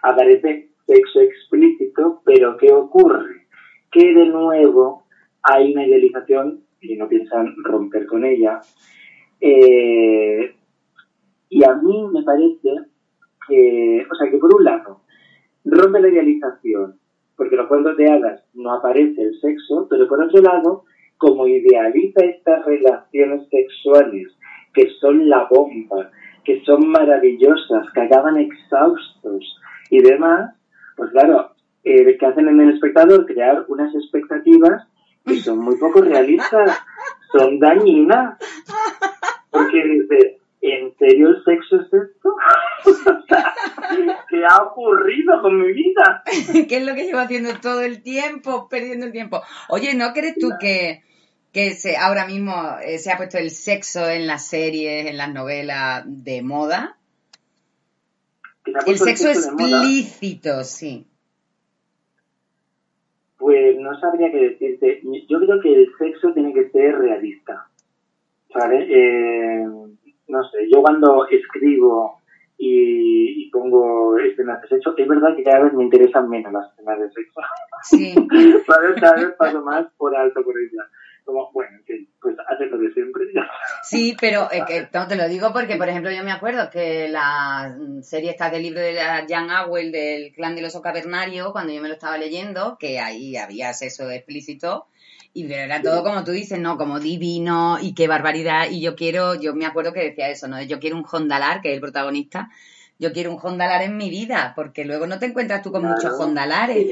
Aparece sexo explícito, pero ¿qué ocurre? Que de nuevo hay una idealización y no piensan romper con ella. Eh, y a mí me parece que, o sea, que por un lado, rompe la idealización, porque los cuentos de hadas no aparece el sexo, pero por otro lado, como idealiza estas relaciones sexuales que son la bomba, que son maravillosas, que acaban exhaustos y demás, pues claro, eh, que hacen en el espectador crear unas expectativas que son muy poco realistas, son dañinas, porque dice, ¿en serio el sexo es esto? [laughs] ¿Qué ha ocurrido con mi vida? [laughs] ¿Qué es lo que llevo haciendo todo el tiempo? Perdiendo el tiempo. Oye, ¿no crees tú que, que se, ahora mismo eh, se ha puesto el sexo en las series, en las novelas de moda? Se El sexo explícito, sí. Pues no sabría qué decirte. Yo creo que el sexo tiene que ser realista. ¿Sabes? Eh, no sé, yo cuando escribo y, y pongo escenas de sexo, es verdad que cada vez me interesan menos las escenas de sexo. Sí. [laughs] ¿Sabes? Cada vez paso más por alto por ella. Como, bueno, pues hace lo de siempre. Sí, pero eh, que, no te lo digo porque, por ejemplo, yo me acuerdo que la serie esta del libro de la Jan Awell del clan del oso cavernario, cuando yo me lo estaba leyendo, que ahí había sexo explícito, y era todo como tú dices, ¿no? Como divino y qué barbaridad. Y yo quiero, yo me acuerdo que decía eso, ¿no? Yo quiero un Hondalar, que es el protagonista, yo quiero un Hondalar en mi vida, porque luego no te encuentras tú con Claro. muchos Hondalares.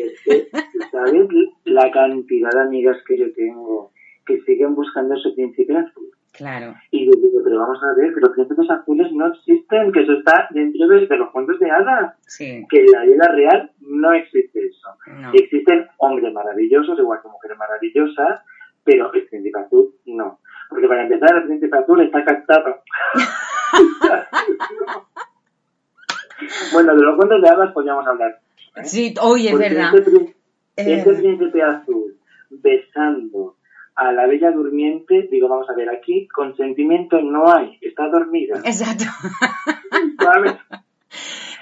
¿Sabes la cantidad de amigas que yo tengo que siguen buscando su príncipe azul? Claro. Y yo digo, pero vamos a ver, que los príncipes azules no existen, que eso está dentro de, de los cuentos de hadas, Sí, que en la vida real no existe eso. no. Existen hombres maravillosos, igual que mujeres maravillosas, pero el príncipe azul no. Porque para empezar, el príncipe azul está captado. [laughs] bueno, de los cuentos de hadas podríamos hablar. ¿eh? Sí, hoy es verdad. Este, Es este príncipe azul besando a la bella durmiente, digo, vamos a ver, aquí consentimiento no hay, está dormida. Exacto. [laughs] ¿Sabes?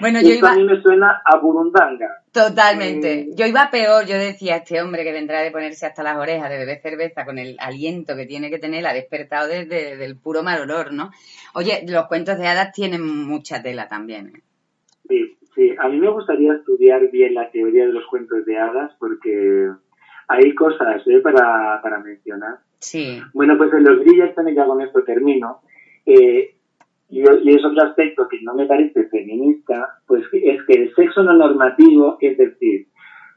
Bueno, yo iba... a mí me suena a burundanga. Totalmente. Mm. Yo iba peor, yo decía, este hombre que vendrá de ponerse hasta las orejas de beber cerveza con el aliento que tiene que tener, la ha despertado desde del puro mal olor, ¿no? Oye, los cuentos de hadas tienen mucha tela también. ¿eh? Sí, sí. A mí me gustaría estudiar bien la teoría de los cuentos de hadas porque hay cosas ¿eh? para, para mencionar. Sí, Bueno, pues en los Bridgerton, y ya con esto termino, eh, y, y es otro aspecto que no me parece feminista, pues es que el sexo no normativo, es decir,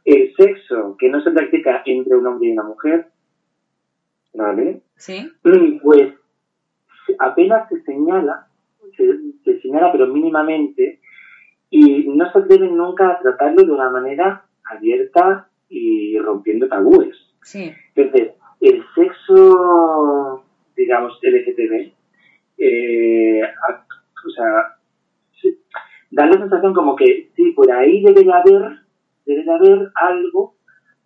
el sexo que no se practica entre un hombre y una mujer, ¿vale? sí, Mm, Pues apenas se señala, se, se señala pero mínimamente, y no se atreven nunca a tratarlo de una manera abierta y rompiendo tabúes. sí, Entonces, el sexo, digamos, LGTB, eh, o sea, da la sensación como que sí, por ahí debe de haber, debe de haber algo,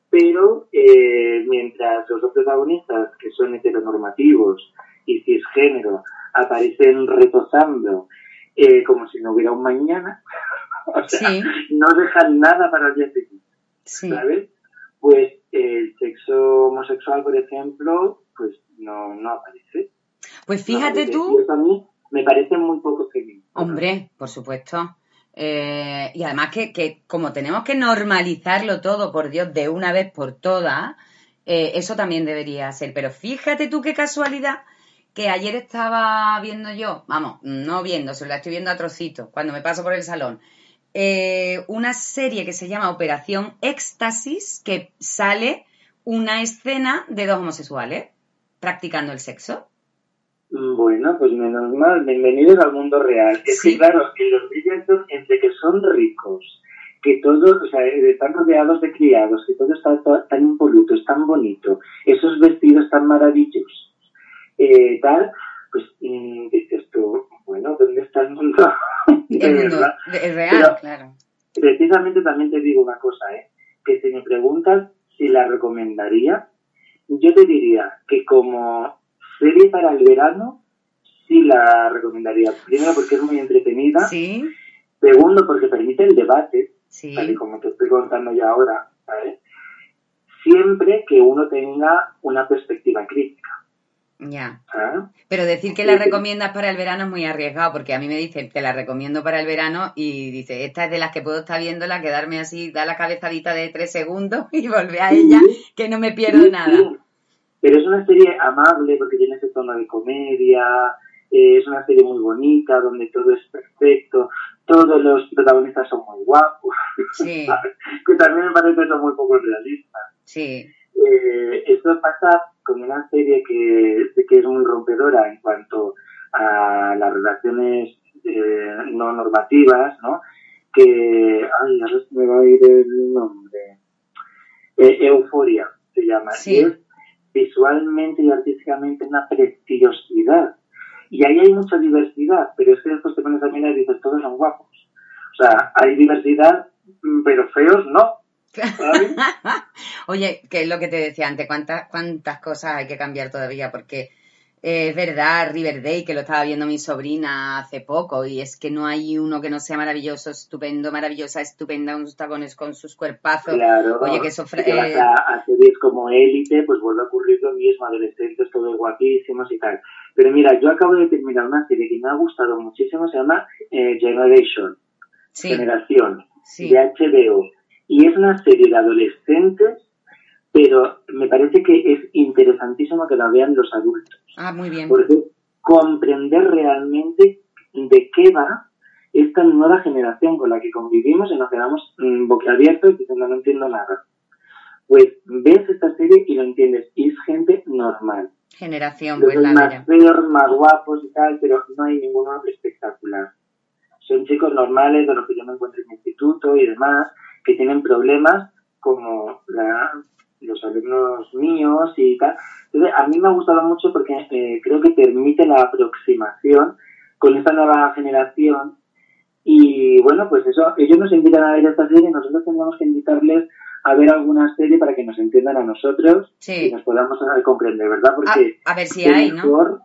pero eh, mientras los dos protagonistas, que son heteronormativos y cisgénero, aparecen retosando eh, como si no hubiera un mañana, [laughs] o sea, Sí. no dejan nada para el día siguiente, Sí. ¿sabes? Pues el sexo homosexual, por ejemplo, pues no, no aparece. Pues fíjate tú, eso a mí me parece muy poco femenino. Hombre, por supuesto. Eh, y además que, que como tenemos que normalizarlo todo, por Dios, de una vez por todas, eh, eso también debería ser. Pero fíjate tú qué casualidad que ayer estaba viendo yo, vamos, no viendo, se la estoy viendo a trocitos, cuando me paso por el salón, eh, una serie que se llama Operación Éxtasis, que sale una escena de dos homosexuales practicando el sexo. Bueno, pues menos mal, bienvenidos al mundo real. Es Sí. que claro, en los Bridgerton, entre que son ricos, que todos, o sea, eh, están rodeados de criados, que todo está tan impoluto, es tan bonito, esos vestidos tan maravillosos, eh, tal, pues mm, tú, bueno, ¿dónde está el mundo? [laughs] El es real, Pero- claro. Precisamente también te digo una cosa, ¿eh? que si me preguntas si la recomendaría, yo te diría que como serie para el verano, sí la recomendaría. Primero porque es muy entretenida. Sí, Segundo porque permite el debate, sí. tal y como te estoy contando ya ahora, ¿sabes? Siempre que uno tenga una perspectiva crítica. Ya. ¿sabes? Pero decir que la recomiendas para el verano es muy arriesgado, porque a mí me dicen que la recomiendo para el verano y dice, esta es de las que puedo estar viéndola, quedarme así, da la cabezadita de tres segundos [laughs] y volver a ella, que no me pierdo nada. sí. Pero es una serie amable porque tiene ese tono de comedia, eh, es una serie muy bonita donde todo es perfecto, todos los protagonistas son muy guapos, Sí, [laughs] que también me parece eso muy poco realista. sí, Eh, esto pasa con una serie que, que es muy rompedora en cuanto a las relaciones eh, no normativas, ¿no? Que, ay, ahora se me va a ir el nombre. Eh, Euforia se llama. Sí. Es visualmente y artísticamente una preciosidad. Y ahí hay mucha diversidad, pero es que después te pones a mirar y dices, todos son guapos. O sea, hay diversidad, mm, pero feos no. [laughs] ¿sabes? Oye, que es lo que te decía antes, cuántas, cuántas cosas hay que cambiar todavía, porque eh, es verdad, Riverdale, que lo estaba viendo mi sobrina hace poco, y es que no hay uno que no sea maravilloso, estupendo, maravillosa, estupenda, sus tacones, con sus cuerpazos. Claro. Oye, que eso fra- Si te vas a, a series como Élite, pues vuelve a ocurrir lo mismo, adolescentes todos guapísimos y tal. Pero mira, yo acabo de terminar una serie que me ha gustado muchísimo, se llama eh, Generation, sí, Generación, sí, de HBO. Y es una serie de adolescentes, pero me parece que es interesantísimo que la vean los adultos. ah, muy bien, Porque comprender realmente de qué va esta nueva generación con la que convivimos y nos quedamos mm, boquiabiertos diciendo no entiendo nada. Pues ves esta serie y lo entiendes. Y es gente normal. generación, Los pues la más feos, más guapos y tal, pero no hay ninguno espectacular. Son chicos normales de los que yo me encuentro en mi instituto y demás, que tienen problemas como la- los alumnos míos y tal. Entonces, a mí me ha gustado mucho porque eh, creo que permite la aproximación con esta nueva generación. Y bueno, pues eso, ellos nos invitan a ver esta serie nosotros tendríamos que invitarles a ver alguna serie para que nos entiendan a nosotros Sí. y nos podamos eh, comprender, ¿verdad? Ah, Porque a ver si qué hay, ¿no? mejor,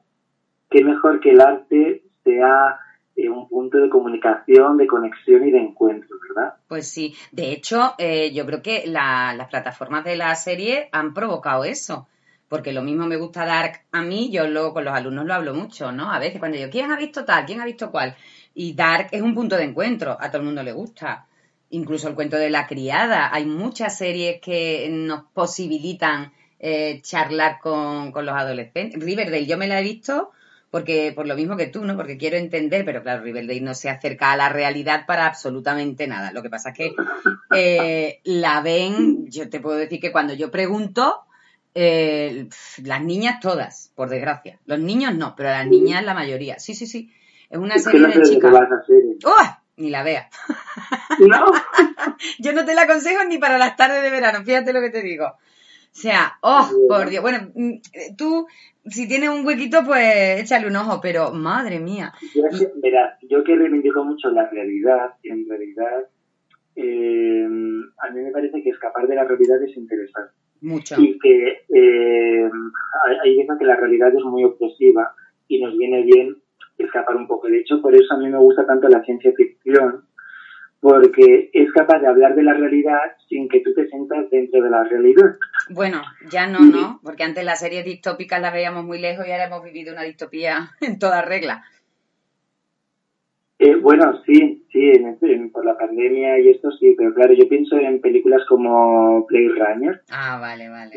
qué mejor que el arte sea eh, un punto de comunicación, de conexión y de encuentro, ¿verdad? Pues sí, de hecho, eh, yo creo que la- las plataformas de la serie han provocado eso. Porque lo mismo me gusta Dark a mí, yo luego con los alumnos lo hablo mucho, ¿no? A veces cuando yo, ¿quién ha visto tal? ¿Quién ha visto cuál? Y Dark es un punto de encuentro, a todo el mundo le gusta. Incluso el cuento de la criada. Hay muchas series que nos posibilitan eh, charlar con, con los adolescentes. Riverdale, yo me la he visto porque por lo mismo que tú, ¿no? Porque quiero entender, pero claro, Riverdale no se acerca a la realidad para absolutamente nada. Lo que pasa es que [laughs] eh, la ven, yo te puedo decir que cuando yo pregunto, eh, las niñas todas, por desgracia. Los niños no, pero las niñas la mayoría. Sí, sí, sí. Es una serie no de chicas. ¡Oh! Ni la veas. No, [laughs] Yo no te la aconsejo ni para las tardes de verano, fíjate lo que te digo. O sea, oh, por Dios. Bueno, mm, tú si tiene un huequito, pues échale un ojo, pero madre mía. Yo, que, verás, yo que reivindico mucho la realidad, en realidad, eh, a mí me parece que escapar de la realidad es interesante. Mucho. Y que eh, hay veces que la realidad es muy opresiva y nos viene bien escapar un poco. De hecho, por eso a mí me gusta tanto la ciencia ficción, porque es capaz de hablar de la realidad sin que tú te sientas dentro de la realidad. Bueno, ya no, ¿no? Porque antes las series distópicas las veíamos muy lejos y ahora hemos vivido una distopía [laughs] en toda regla. Eh, bueno, sí, sí, por la pandemia y esto sí, pero claro, yo pienso en películas como Play Runner. Ah, vale, vale.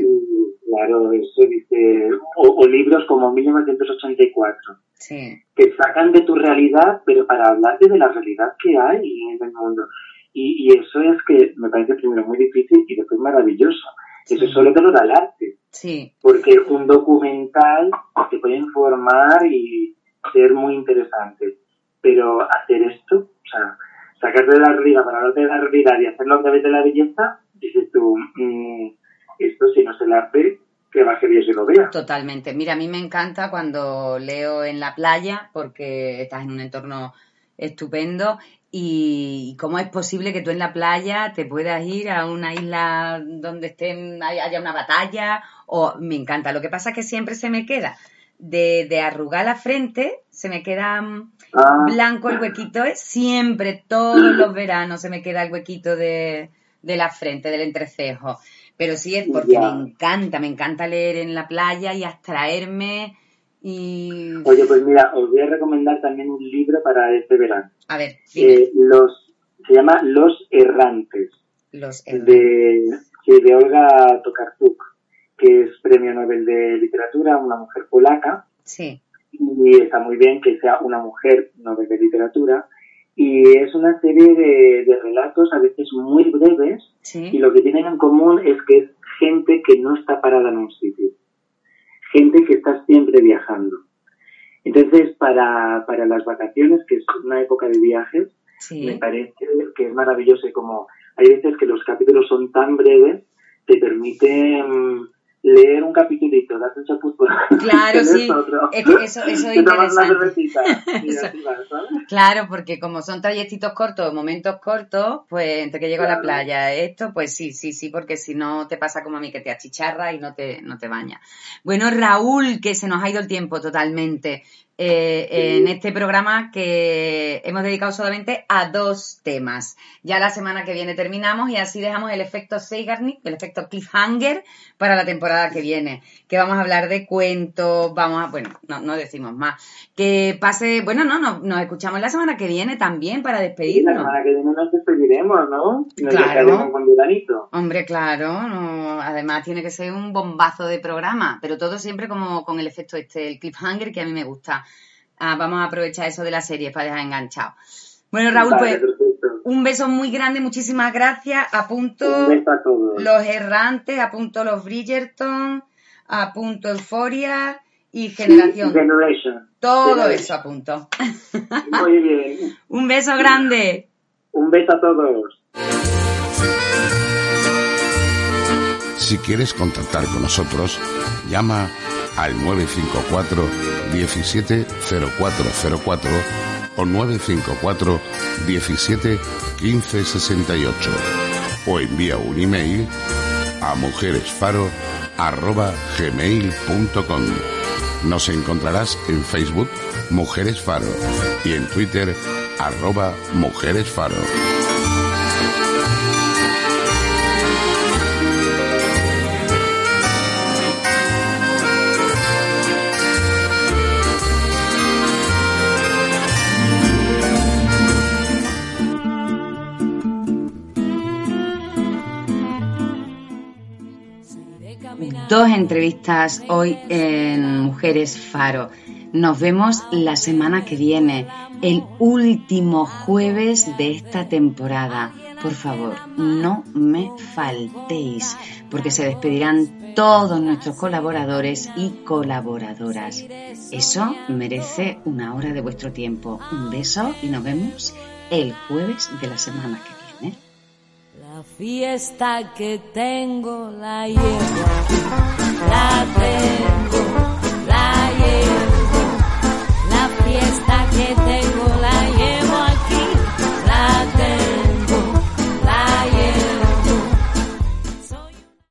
claro, eso dice, o, libros como 1984. Sí. Que sacan de tu realidad, pero para hablarte de la realidad que hay en el mundo. Y, y eso es que me parece primero muy difícil y después maravilloso. Eso solo te lo da el arte. Sí. Porque un documental te puede informar y ser muy interesante pero hacer esto, o sea, sacarte de la realidad para hablarte de la realidad y hacerlo a través de la belleza, dices tú, mm, esto si no se le hace, que baje Dios y lo vea. Totalmente. Mira, a mí me encanta cuando leo en la playa, porque estás en un entorno estupendo y cómo es posible que tú en la playa te puedas ir a una isla donde estén haya una batalla o me encanta lo que pasa es que siempre se me queda de, de arrugar la frente se me queda mm, ah. blanco el huequito, ¿eh? siempre, todos los veranos se me queda el huequito de, la frente, del entrecejo. Pero sí es porque me encanta, me encanta leer en la playa y abstraerme y... Oye, pues mira, os voy a recomendar también un libro para este verano. A ver, eh, los, se llama Los Errantes. Los Errantes. De, de Olga Tokarczuk, que es premio Nobel de Literatura, una mujer polaca. Sí y está muy bien que sea una mujer no de literatura y es una serie de, relatos a veces muy breves y lo que tienen en común es que es gente que no está parada en un sitio, gente que está siempre viajando. Entonces, para, para las vacaciones, que es una época de viajes, me parece que es maravilloso y como hay veces que los capítulos son tan breves, te permiten leer un capitulito, darte un chapuzón. [laughs] Claro, sí. Es que eso, eso es [laughs] interesante. [laughs] claro, porque como son trayectitos cortos, momentos cortos, pues entre que llego a la playa, esto, pues sí, sí, sí, porque si no te pasa como a mí que te achicharra y no te, no te baña. Bueno, Raúl, que se nos ha ido el tiempo totalmente. Eh, en este programa que hemos dedicado solamente a dos temas. Ya la semana que viene terminamos y así dejamos el efecto Seigarnik, el efecto cliffhanger para la temporada que viene, que vamos a hablar de cuentos, vamos a, bueno, no, no decimos más. Que pase, bueno, no, no, nos escuchamos la semana que viene también para despedirnos. la semana que viene nos despediremos, ¿no? claro. Hombre, claro, además tiene que ser un bombazo de programa, pero todo siempre como con el efecto este, el cliffhanger que a mí me gusta. Ah, vamos a aprovechar eso de la serie para dejar enganchado. Bueno, Raúl, pues un beso muy grande, muchísimas gracias. Apunto los errantes, apunto los Bridgerton, apunto Euforia y Generación. Todo eso apunto. Muy bien. [laughs] un beso grande. Un beso a todos. Si quieres contactar con nosotros, llama al 954 170404 o 954 17 15 68 o envía un email a mujeresfaro@gmail.com. Nos encontrarás en Facebook Mujeres Faro y en Twitter arroba Mujeres Faro. dos entrevistas hoy en Mujeres Faro. Nos vemos la semana que viene, el último jueves de esta temporada. Por favor, no me faltéis, porque se despedirán todos nuestros colaboradores y colaboradoras. Eso merece una hora de vuestro tiempo. Un beso y nos vemos el jueves de la semana que viene. La fiesta que tengo la llevo, la tengo que tengo.